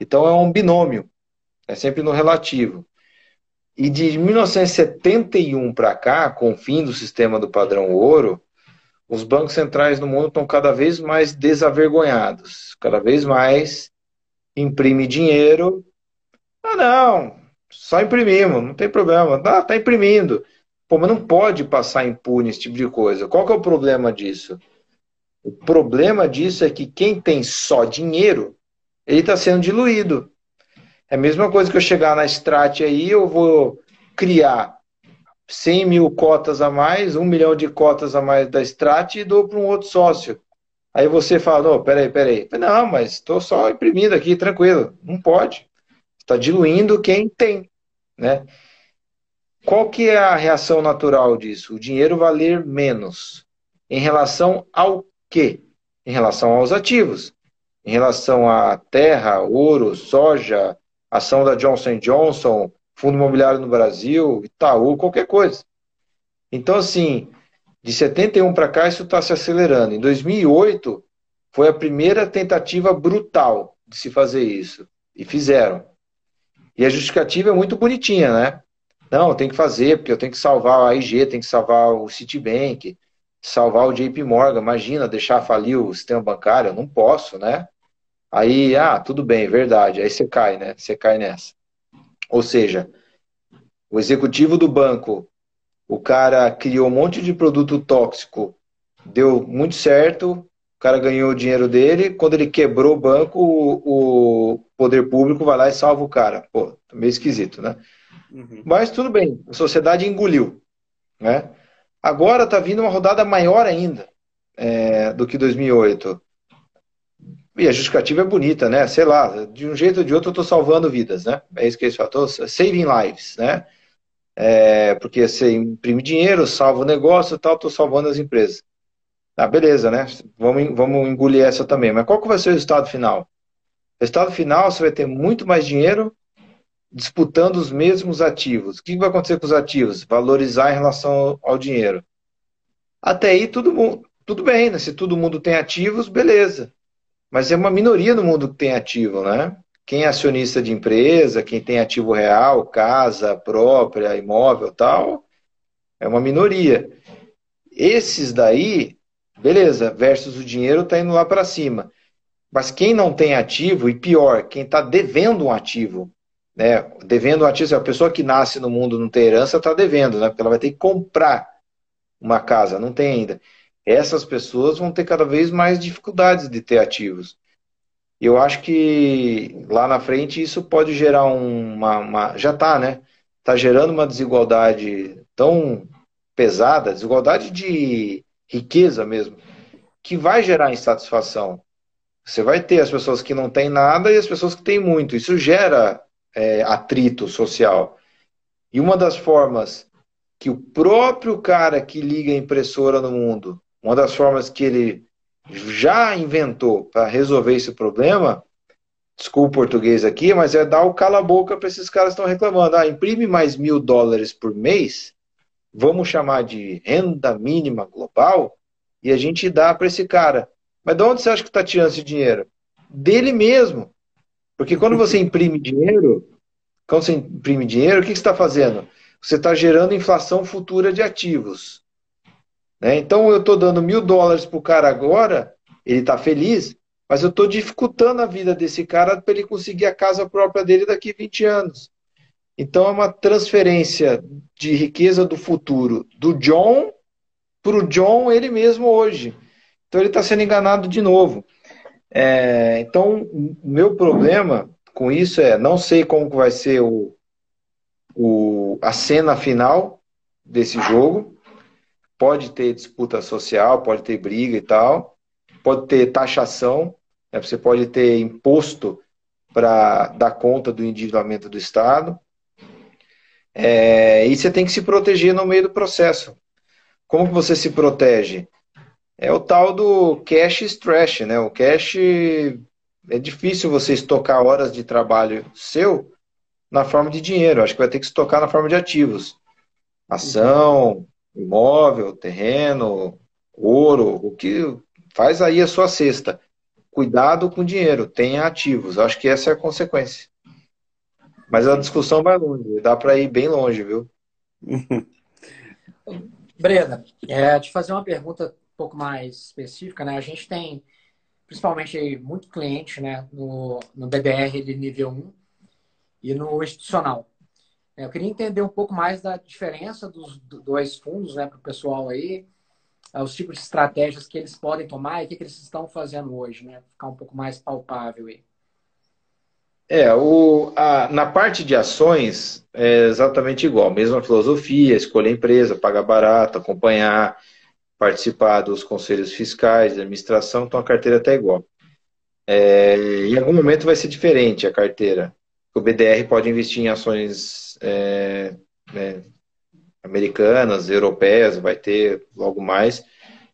Então é um binômio, é sempre no relativo. E de 1971 para cá, com o fim do sistema do padrão ouro, os bancos centrais no mundo estão cada vez mais desavergonhados, cada vez mais imprime dinheiro. Ah, não, só imprimimos, não tem problema. Ah, tá imprimindo. Pô, mas não pode passar impune esse tipo de coisa. Qual que é o problema disso? O problema disso é que quem tem só dinheiro, ele está sendo diluído. É a mesma coisa que eu chegar na Strat aí, eu vou criar 100 mil cotas a mais, 1 milhão de cotas a mais da Strat e dou para um outro sócio. Aí você fala, não, peraí, peraí. Não, mas estou só imprimindo aqui, tranquilo. Não pode. Está diluindo quem tem, né? Qual que é a reação natural disso? O dinheiro valer menos. Em relação ao quê? Em relação aos ativos. Em relação à terra, ouro, soja, ação da Johnson Johnson, fundo imobiliário no Brasil, Itaú, qualquer coisa. Então, assim, de 71 para cá, isso está se acelerando. Em 2008, foi a primeira tentativa brutal de se fazer isso. E fizeram. E a justificativa é muito bonitinha, né? Não, tem que fazer, porque eu tenho que salvar a AIG, tem que salvar o Citibank, salvar o JP Morgan. Imagina, deixar falir o sistema bancário, eu não posso, né? Aí, ah, tudo bem, verdade. Aí você cai, né? Você cai nessa. Ou seja, o executivo do banco, o cara criou um monte de produto tóxico, deu muito certo, o cara ganhou o dinheiro dele, quando ele quebrou o banco, o, poder público vai lá e salva o cara. Pô, meio esquisito, né? Uhum. Mas tudo bem, a sociedade engoliu, né? Agora está vindo uma rodada maior ainda é, do que 2008. E a justificativa é bonita, né? Sei lá, de um jeito ou de outro eu estou salvando vidas, né? É isso que eles estou saving lives, né? É, porque você imprime dinheiro, salva o negócio e tal, estou salvando as empresas. Ah, beleza, né? Vamos, vamos engolir essa também. Mas qual que vai ser o resultado final? O resultado final, você vai ter muito mais dinheiro disputando os mesmos ativos. O que vai acontecer com os ativos? Valorizar em relação ao dinheiro. Até aí, tudo, tudo bem, né? Se todo mundo tem ativos, beleza. Mas é uma minoria no mundo que tem ativo, né? Quem é acionista de empresa, quem tem ativo real, casa própria, imóvel tal, é uma minoria. Esses daí, beleza, versus o dinheiro está indo lá para cima. Mas quem não tem ativo, e pior, quem está devendo um ativo, né? Devendo um ativo, a pessoa que nasce no mundo não tem herança, está devendo, né? Porque ela vai ter que comprar uma casa, não tem ainda essas pessoas vão ter cada vez mais dificuldades de ter ativos. Eu acho que lá na frente isso pode gerar uma. uma já está, né? Está gerando uma desigualdade tão pesada desigualdade de riqueza mesmo que vai gerar insatisfação. Você vai ter as pessoas que não têm nada e as pessoas que têm muito. Isso gera é, atrito social. E uma das formas que o próprio cara que liga a impressora no mundo uma das formas que ele já inventou para resolver esse problema, desculpa o português aqui, mas é dar o cala-boca para esses caras que estão reclamando. Ah, imprime mais mil dólares por mês, vamos chamar de renda mínima global, e a gente dá para esse cara. Mas de onde você acha que está tirando esse dinheiro? Dele mesmo. Porque quando você imprime dinheiro, quando você imprime dinheiro, o que você está fazendo? Você está gerando inflação futura de ativos. Né? Então eu estou dando mil dólares para o cara agora, ele está feliz, mas eu estou dificultando a vida desse cara para ele conseguir a casa própria dele daqui a 20 anos. Então é uma transferência de riqueza do futuro do John para o John ele mesmo hoje. Então ele está sendo enganado de novo. É, então, o meu problema com isso é não sei como vai ser o, o, a cena final desse jogo pode ter disputa social, pode ter briga e tal, pode ter taxação, né? você pode ter imposto para dar conta do endividamento do Estado. É, e você tem que se proteger no meio do processo. Como que você se protege? É o tal do cash stress, né? O cash é difícil você estocar horas de trabalho seu na forma de dinheiro. Acho que vai ter que estocar na forma de ativos. Ação, imóvel, terreno, ouro, o que faz aí a sua cesta. Cuidado com dinheiro, tenha ativos. Acho que essa é a consequência. Mas a discussão vai longe, dá para ir bem longe, viu? [laughs] Breda, é, te fazer uma pergunta pouco mais específica, né? A gente tem principalmente muito cliente né, no, no BDR de nível 1 e no institucional. Eu queria entender um pouco mais da diferença dos dois fundos né, para o pessoal aí, é, os tipos de estratégias que eles podem tomar e o que, eles estão fazendo hoje, né? Ficar um pouco mais palpável aí. É, o, a, na parte de ações é exatamente igual, mesma filosofia, escolher empresa, pagar barato, acompanhar, participar dos conselhos fiscais, da administração, então a carteira está igual. É, em algum momento vai ser diferente a carteira. O BDR pode investir em ações é, é, americanas, europeias, vai ter logo mais.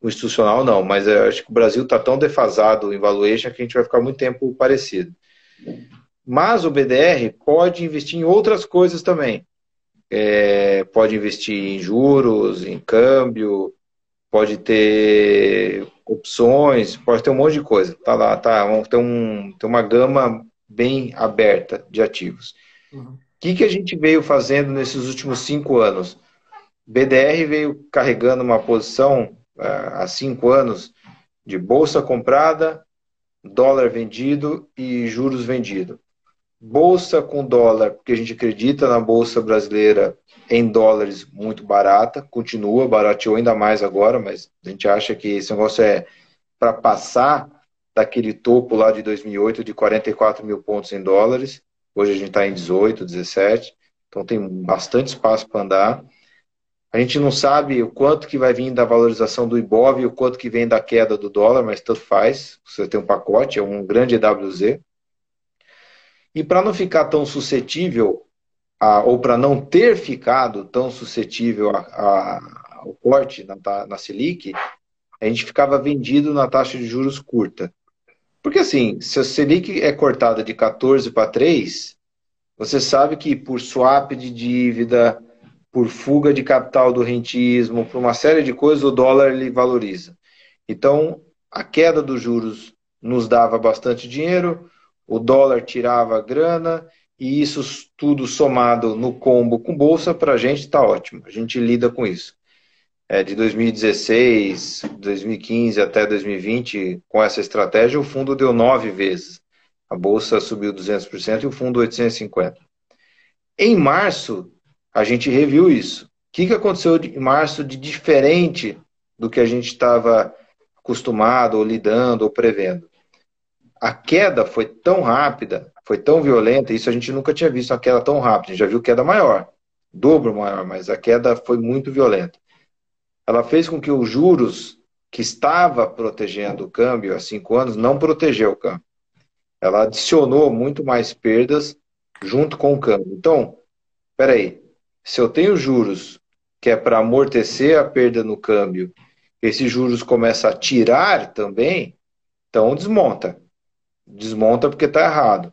O institucional não, mas acho que o Brasil está tão defasado em valuation que a gente vai ficar muito tempo parecido. Mas o BDR pode investir em outras coisas também. É, pode investir em juros, em câmbio, pode ter opções, pode ter um monte de coisa. Tá lá, tá, tem, um, tem uma gama bem aberta de ativos. O uhum. que, que a gente veio fazendo nesses últimos cinco anos? BDR veio carregando uma posição uh, há cinco anos de bolsa comprada, dólar vendido e juros vendido. Bolsa com dólar, porque a gente acredita na bolsa brasileira em dólares muito barata, continua, barateou ainda mais agora, mas a gente acha que esse negócio é para passar daquele topo lá de 2008 de 44 mil pontos em dólares. Hoje a gente está em 18, 17, então tem bastante espaço para andar. A gente não sabe o quanto que vai vir da valorização do Ibov e o quanto que vem da queda do dólar, mas tanto faz. Você tem um pacote, é um grande EWZ. E para não ficar tão suscetível a, ou para não ter ficado tão suscetível a, a, ao corte na, na Selic, a gente ficava vendido na taxa de juros curta. Porque assim, se a Selic é cortada de 14 para 3, você sabe que por swap de dívida, por fuga de capital do rentismo, por uma série de coisas, o dólar ele valoriza. Então, a queda dos juros nos dava bastante dinheiro, o dólar tirava grana e isso tudo somado no combo com bolsa, para a gente está ótimo. A gente lida com isso. É, de 2016, 2015 até 2020, com essa estratégia, o fundo deu nove vezes. A bolsa subiu 200% e o fundo 850%. Em março, a gente reviu isso. O que, que aconteceu em março de diferente do que a gente estava acostumado, ou lidando, ou prevendo? A queda foi tão rápida foi tão violenta, isso a gente nunca tinha visto uma queda tão rápida. A gente já viu queda maior, dobro maior, mas a queda foi muito violenta. Ela fez com que os juros que estava protegendo o câmbio há cinco anos não protegeu o câmbio. Ela adicionou muito mais perdas junto com o câmbio. Então, peraí, se eu tenho juros que é para amortecer a perda no câmbio, esses juros começam a tirar também, então desmonta. Desmonta porque está errado.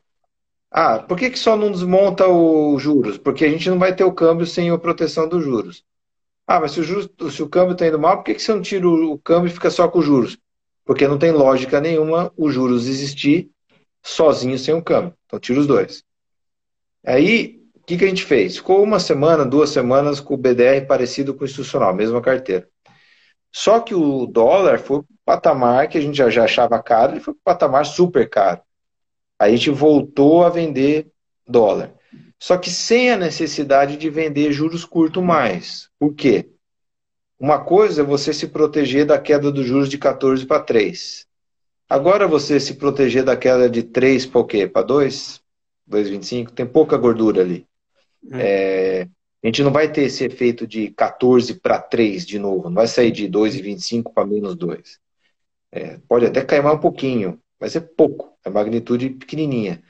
Ah, por que, que só não desmonta os juros? Porque a gente não vai ter o câmbio sem a proteção dos juros. Ah, mas se o, juros, se o câmbio está indo mal, por que, que você não tira o câmbio e fica só com os juros? Porque não tem lógica nenhuma os juros existir sozinho sem o câmbio. Então tira os dois. Aí, o que, que a gente fez? Ficou uma semana, duas semanas com o BDR parecido com o institucional, mesma carteira. Só que o dólar foi patamar que a gente já, já achava caro, ele foi para o patamar super caro. A gente voltou a vender dólar. Só que sem a necessidade de vender juros curto mais. Por quê? Uma coisa é você se proteger da queda dos juros de 14 para 3. Agora você se proteger da queda de 3 para o quê? Para 2? 2,25? Tem pouca gordura ali. É. É, a gente não vai ter esse efeito de 14 para 3 de novo. Não vai sair de 2,25 para menos 2. É, pode até cair mais um pouquinho, mas é pouco, é magnitude pequenininha.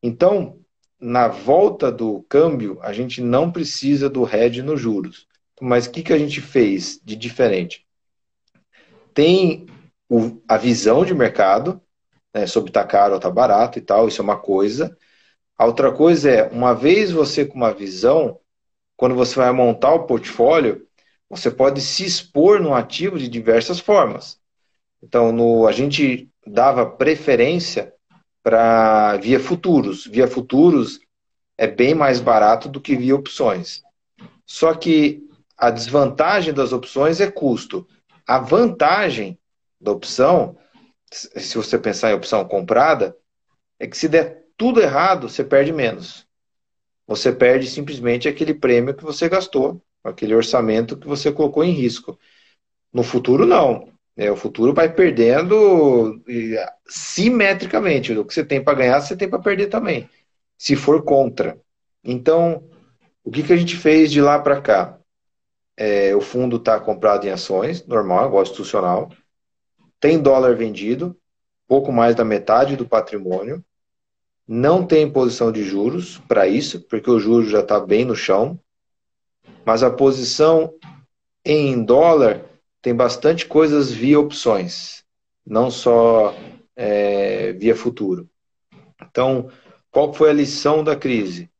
Então, na volta do câmbio, a gente não precisa do hedge nos juros. Mas o que, que a gente fez de diferente? Tem o, a visão de mercado, né, sobre estar tá caro ou estar tá barato e tal, isso é uma coisa. A outra coisa é, uma vez você com uma visão, quando você vai montar o portfólio, você pode se expor no ativo de diversas formas. Então, no, a gente dava preferência para via futuros. Via futuros é bem mais barato do que via opções. Só que a desvantagem das opções é custo. A vantagem da opção, se você pensar em opção comprada, é que se der tudo errado, você perde menos. Você perde simplesmente aquele prêmio que você gastou, aquele orçamento que você colocou em risco. No futuro, não. É, o futuro vai perdendo simetricamente. O que você tem para ganhar, você tem para perder também, se for contra. Então, o que, que a gente fez de lá para cá? É, o fundo está comprado em ações, normal, igual institucional. Tem dólar vendido, pouco mais da metade do patrimônio. Não tem posição de juros para isso, porque o juro já está bem no chão. Mas a posição em dólar tem bastante coisas via opções, não só é, via futuro. Então, qual foi a lição da crise?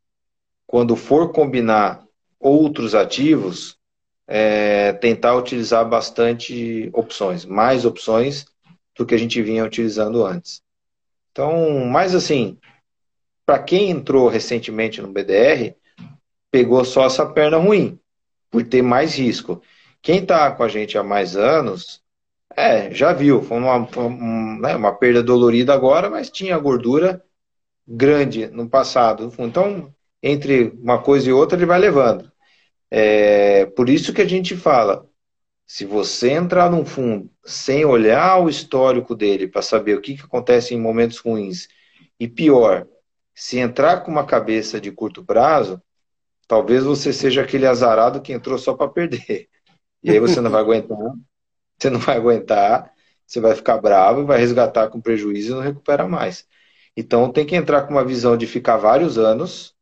Quando for combinar outros ativos, é, tentar utilizar bastante opções, mais opções do que a gente vinha utilizando antes. Então, mais assim, para quem entrou recentemente no BDR, pegou só essa perna ruim, por ter mais risco. Quem está com a gente há mais anos, é, já viu, foi uma, uma, né, uma perda dolorida agora, mas tinha gordura grande no passado. Então, entre uma coisa e outra, ele vai levando. É, por isso que a gente fala, se você entrar num fundo sem olhar o histórico dele para saber o que, que acontece em momentos ruins, e pior, se entrar com uma cabeça de curto prazo, talvez você seja aquele azarado que entrou só para perder. E aí você não vai aguentar, você não vai aguentar, você vai ficar bravo, vai resgatar com prejuízo e não recupera mais. Então tem que entrar com uma visão de ficar vários anos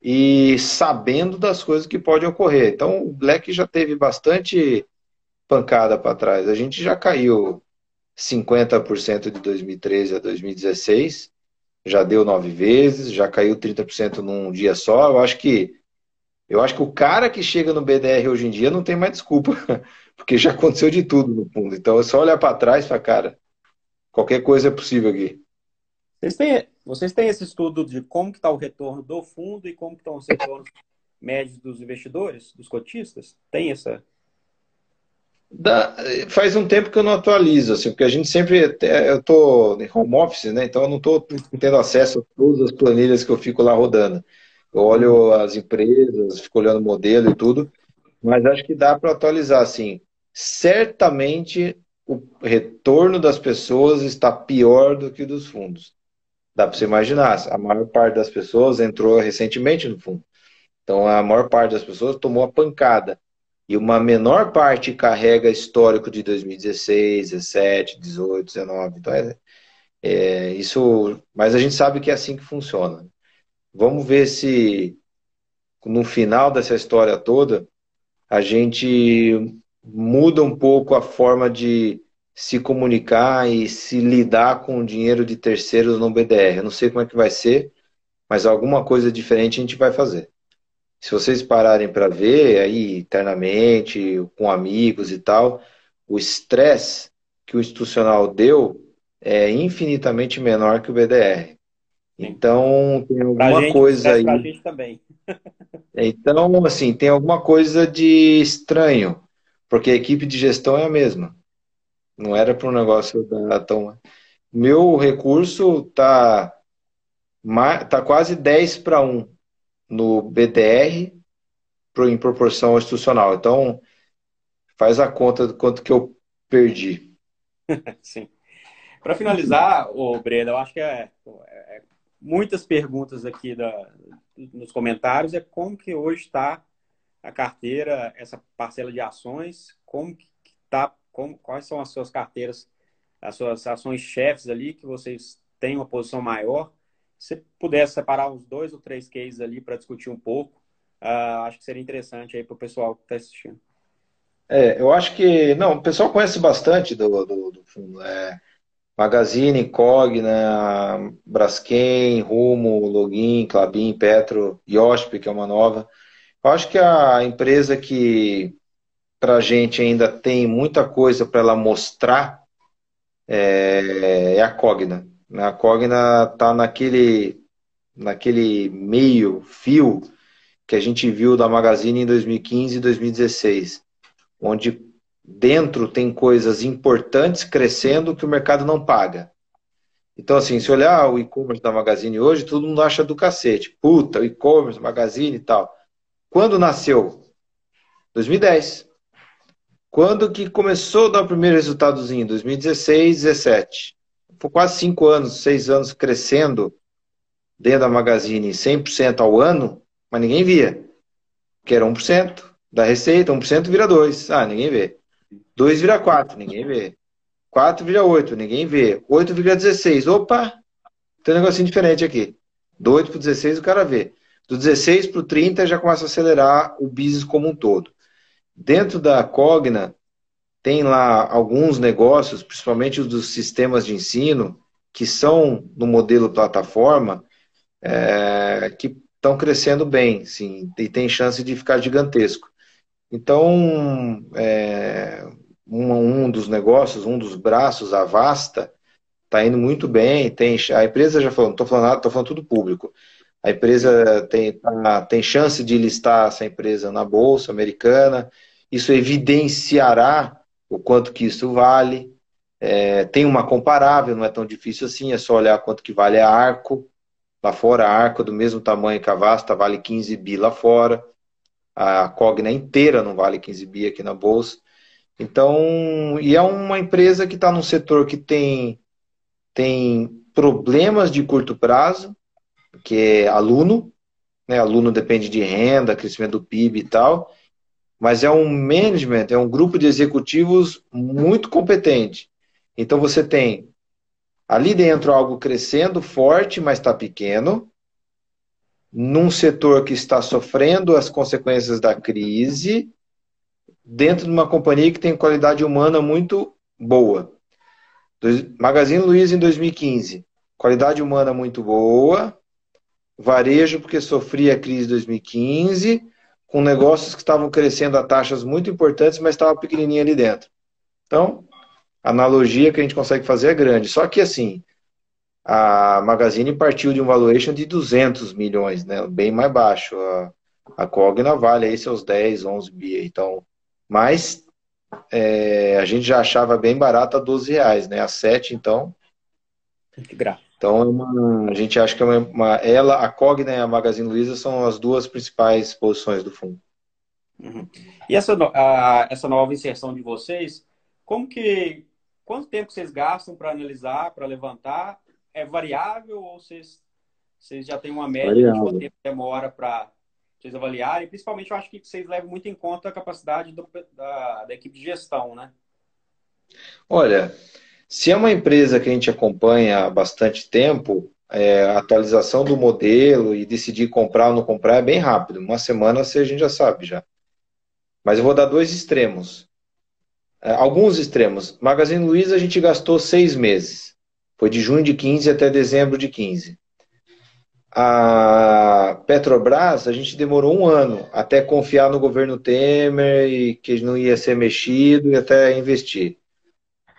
e sabendo das coisas que podem ocorrer. Então, o Black já teve bastante pancada para trás. A gente já caiu 50% de 2013 a 2016, já deu nove vezes, já caiu 30% num dia só. Eu acho que eu acho que o cara que chega no BDR hoje em dia não tem mais desculpa, [laughs] porque já aconteceu de tudo no fundo. Então é só olhar para trás e falar, cara, qualquer coisa é possível aqui. Vocês têm, vocês têm esse estudo de como está o retorno do fundo e como estão os retornos médios dos investidores, dos cotistas? Tem essa? Da, faz um tempo que eu não atualizo, assim, porque a gente sempre. Eu estou em home office, né? Então eu não estou tendo acesso a todas as planilhas que eu fico lá rodando. Eu olho as empresas, fico olhando o modelo e tudo, mas acho que dá para atualizar, assim. Certamente o retorno das pessoas está pior do que dos fundos. Dá para você imaginar, a maior parte das pessoas entrou recentemente no fundo. Então, a maior parte das pessoas tomou a pancada. E uma menor parte carrega histórico de 2016, 17, 18, 19. Então, é, é, isso. Mas a gente sabe que é assim que funciona. Vamos ver se no final dessa história toda a gente muda um pouco a forma de se comunicar e se lidar com o dinheiro de terceiros no BDR. Eu não sei como é que vai ser, mas alguma coisa diferente a gente vai fazer. Se vocês pararem para ver aí internamente, com amigos e tal, o estresse que o institucional deu é infinitamente menor que o BDR. Então, tem alguma gente, coisa aí. Pra gente também. [laughs] então, assim, tem alguma coisa de estranho, porque a equipe de gestão é a mesma. Não era para um negócio da tão. Meu recurso tá, tá quase 10 para 1 no BDR em proporção institucional. Então, faz a conta do quanto que eu perdi. [laughs] Sim. Para finalizar, o Breda, eu acho que é, é, muitas perguntas aqui da, nos comentários é como que hoje está a carteira, essa parcela de ações, como que está como, quais são as suas carteiras, as suas ações chefes ali, que vocês têm uma posição maior. Se pudesse separar uns dois ou três cases ali para discutir um pouco, uh, acho que seria interessante aí para o pessoal que está assistindo. É, eu acho que, não, o pessoal conhece bastante do, do, do fundo. É, Magazine, Cogna, Braskem, Rumo, Login, Clabin, Petro, Yosp, que é uma nova. Eu acho que a empresa que para a gente ainda tem muita coisa para ela mostrar é, é a Cogna. A Cogna está naquele, naquele meio fio que a gente viu da Magazine em 2015 e 2016, onde dentro tem coisas importantes crescendo que o mercado não paga. Então, assim, se olhar o e-commerce da Magazine hoje, todo mundo acha do cacete. Puta, e-commerce, Magazine e tal. Quando nasceu? 2010. Quando que começou a dar o primeiro resultadozinho? 2016, 17. Foi quase cinco anos, seis anos crescendo dentro da Magazine 100% ao ano, mas ninguém via. Que era 1% da receita, 1% vira 2. Ah, ninguém vê. 2 vira 4, ninguém vê. 4 vira 8, ninguém vê. 8 vira 16. Opa! Tem um negocinho diferente aqui. Do 8 para 16 o cara vê. Do 16 para o 30 já começa a acelerar o business como um todo. Dentro da Cogna, tem lá alguns negócios, principalmente os dos sistemas de ensino, que são no modelo plataforma, é, que estão crescendo bem, sim, e tem chance de ficar gigantesco. Então, é, um, um dos negócios, um dos braços, a Vasta, está indo muito bem. Tem, a empresa já falou, não estou falando nada, estou falando tudo público. A empresa tem, tá, tem chance de listar essa empresa na Bolsa Americana. Isso evidenciará o quanto que isso vale. É, tem uma comparável, não é tão difícil assim, é só olhar quanto que vale a Arco. Lá fora, a Arco do mesmo tamanho que a Vasta vale 15 bi lá fora. A Cogna inteira não vale 15 bi aqui na Bolsa. Então, e é uma empresa que está num setor que tem, tem problemas de curto prazo, que é aluno, né? Aluno depende de renda, crescimento do PIB e tal, mas é um management, é um grupo de executivos muito competente. Então você tem ali dentro algo crescendo forte, mas está pequeno, num setor que está sofrendo as consequências da crise, dentro de uma companhia que tem qualidade humana muito boa. Magazine Luiza em 2015, qualidade humana muito boa, varejo porque sofria a crise de 2015, com negócios que estavam crescendo a taxas muito importantes, mas estava pequenininha ali dentro. Então, a analogia que a gente consegue fazer é grande. Só que assim, a Magazine partiu de um valuation de 200 milhões, né? bem mais baixo. A, a Cogna vale aí seus 10, 11 bi. Então, mas é, a gente já achava bem barata a 12 reais, né? A 7, então. Então, é uma, a gente acha que é uma, uma, ela, a Cogna e a Magazine Luiza são as duas principais posições do fundo. Uhum. E essa, a, essa nova inserção de vocês, como que. Quanto tempo vocês gastam para analisar, para levantar? É variável ou vocês, vocês já têm uma média variável. de quanto tempo demora para vocês avaliarem. Principalmente, eu acho que vocês levam muito em conta a capacidade do, da, da equipe de gestão, né? Olha, se é uma empresa que a gente acompanha há bastante tempo, é, a atualização do modelo e decidir comprar ou não comprar é bem rápido. Uma semana a gente já sabe já. Mas eu vou dar dois extremos. É, alguns extremos. Magazine Luiza a gente gastou seis meses. Foi de junho de 15 até dezembro de 15. A Petrobras, a gente demorou um ano até confiar no governo Temer e que não ia ser mexido e até investir.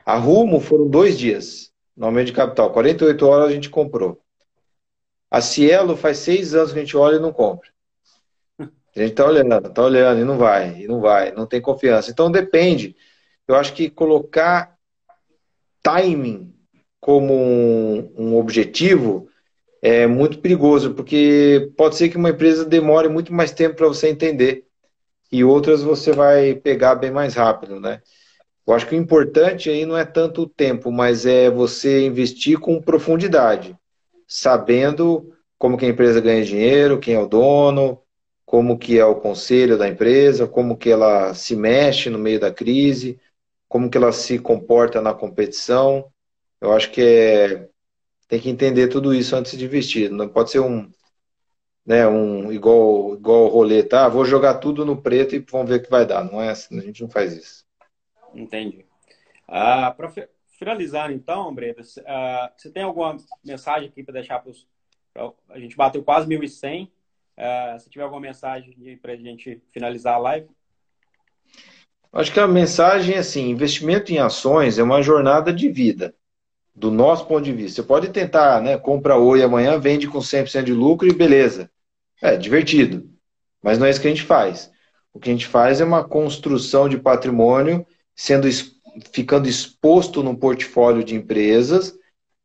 A Rumo foram dois dias no aumento de capital. 48 horas a gente comprou. A Cielo faz seis anos que a gente olha e não compra. A gente está olhando, está olhando e não vai, e não vai, não tem confiança. Então depende. Eu acho que colocar timing como um, um objetivo é muito perigoso, porque pode ser que uma empresa demore muito mais tempo para você entender e outras você vai pegar bem mais rápido, né? Eu acho que o importante aí não é tanto o tempo, mas é você investir com profundidade, sabendo como que a empresa ganha dinheiro, quem é o dono, como que é o conselho da empresa, como que ela se mexe no meio da crise, como que ela se comporta na competição. Eu acho que é tem que entender tudo isso antes de investir. Não pode ser um, né, um igual igual roleta, ah, vou jogar tudo no preto e vamos ver o que vai dar. Não é assim, a gente não faz isso. Entendi. Ah, para finalizar, então, Breda, ah, você tem alguma mensagem aqui para deixar para os. A gente bateu quase 1.100. Ah, se tiver alguma mensagem para a gente finalizar a live. Acho que a mensagem é assim: investimento em ações é uma jornada de vida do nosso ponto de vista. Você pode tentar, né? Compra hoje amanhã, vende com 100% de lucro e beleza. É divertido. Mas não é isso que a gente faz. O que a gente faz é uma construção de patrimônio sendo ficando exposto no portfólio de empresas,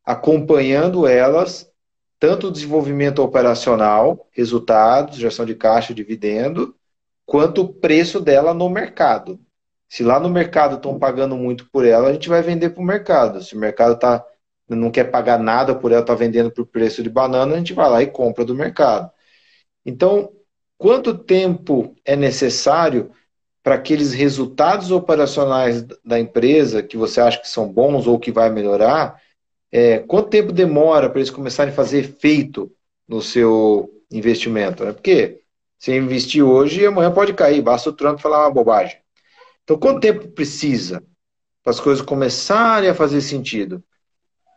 acompanhando elas, tanto o desenvolvimento operacional, resultados, gestão de caixa, dividendo, quanto o preço dela no mercado. Se lá no mercado estão pagando muito por ela, a gente vai vender para o mercado. Se o mercado tá, não quer pagar nada por ela, está vendendo por preço de banana, a gente vai lá e compra do mercado. Então, quanto tempo é necessário para aqueles resultados operacionais da empresa que você acha que são bons ou que vai melhorar, é, quanto tempo demora para eles começarem a fazer efeito no seu investimento? Né? Porque você investir hoje, amanhã pode cair, basta o Trump falar uma bobagem. Então, quanto tempo precisa para as coisas começarem a fazer sentido?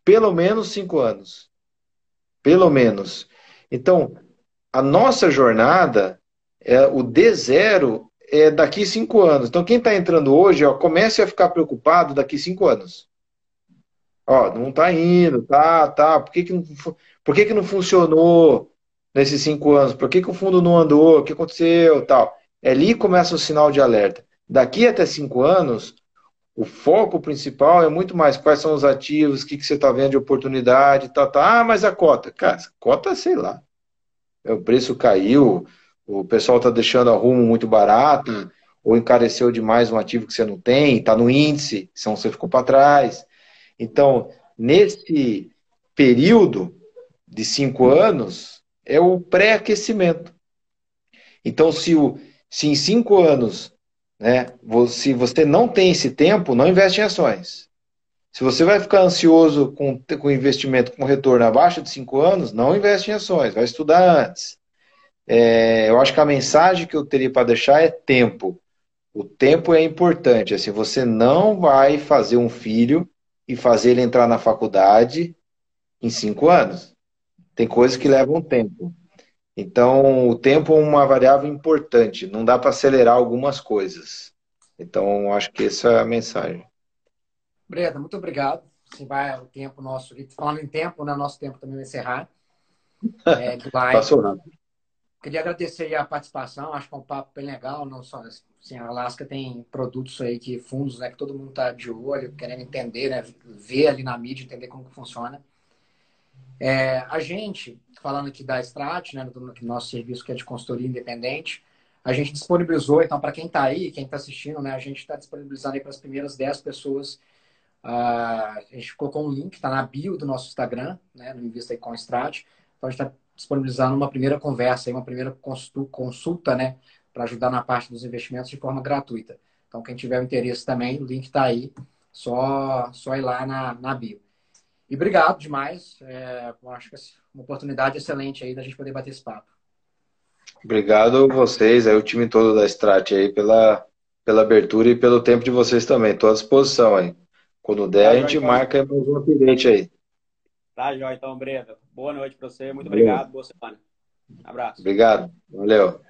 Pelo menos cinco anos. Pelo menos. Então, a nossa jornada, é, o D0 é daqui cinco anos. Então, quem está entrando hoje, ó, comece a ficar preocupado daqui cinco anos. Ó, não está indo, tá, tá. Por que, que, não, por que, que não funcionou nesses cinco anos? Por que, que o fundo não andou? O que aconteceu? Tal. É ali começa o sinal de alerta. Daqui até cinco anos, o foco principal é muito mais quais são os ativos, o que, que você está vendo de oportunidade, tá, tá. Ah, mas a cota. Cara, cota, sei lá. O preço caiu, o pessoal está deixando a rumo muito barata, ou encareceu demais um ativo que você não tem, está no índice, senão você ficou para trás. Então, nesse período de cinco anos, é o pré-aquecimento. Então, se, o, se em cinco anos né? Se você não tem esse tempo, não investe em ações. Se você vai ficar ansioso com, com investimento com retorno abaixo de 5 anos, não investe em ações, vai estudar antes. É, eu acho que a mensagem que eu teria para deixar é tempo. O tempo é importante. Assim, você não vai fazer um filho e fazer ele entrar na faculdade em cinco anos. Tem coisas que levam tempo. Então, o tempo é uma variável importante, não dá para acelerar algumas coisas. Então, acho que essa é a mensagem. Breda, muito obrigado. Assim vai o tempo nosso. Falando em tempo, né? Nosso tempo também vai encerrar. [laughs] É, Passou rápido. Queria agradecer a participação. Acho que é um papo bem legal. Não só assim, a Alaska tem produtos aí que fundos, né? Que todo mundo está de olho, querendo entender, né? Ver ali na mídia, entender como que funciona. É, a gente, falando aqui da Strat, né, do, nosso serviço que é de consultoria independente, a gente disponibilizou, então, para quem está aí, quem está assistindo, né, a gente está disponibilizando para as primeiras 10 pessoas. Uh, a gente colocou um link, está na bio do nosso Instagram, né, no Invista aí com a Strat. Então, a gente está disponibilizando uma primeira conversa, uma primeira consulta, né, para ajudar na parte dos investimentos de forma gratuita. Então, quem tiver interesse também, o link está aí, só, só ir lá na, na bio. E obrigado demais. É, acho que é uma oportunidade excelente aí da gente poder bater esse papo. Obrigado vocês, aí, o time todo da Strat aí, pela, pela abertura e pelo tempo de vocês também. Estou à disposição aí. Quando der, tá, a gente então. marca mais um update aí. Tá, Jó, então, Brenda. Boa noite para você. Muito obrigado. Boa semana. Abraço. Obrigado. Valeu.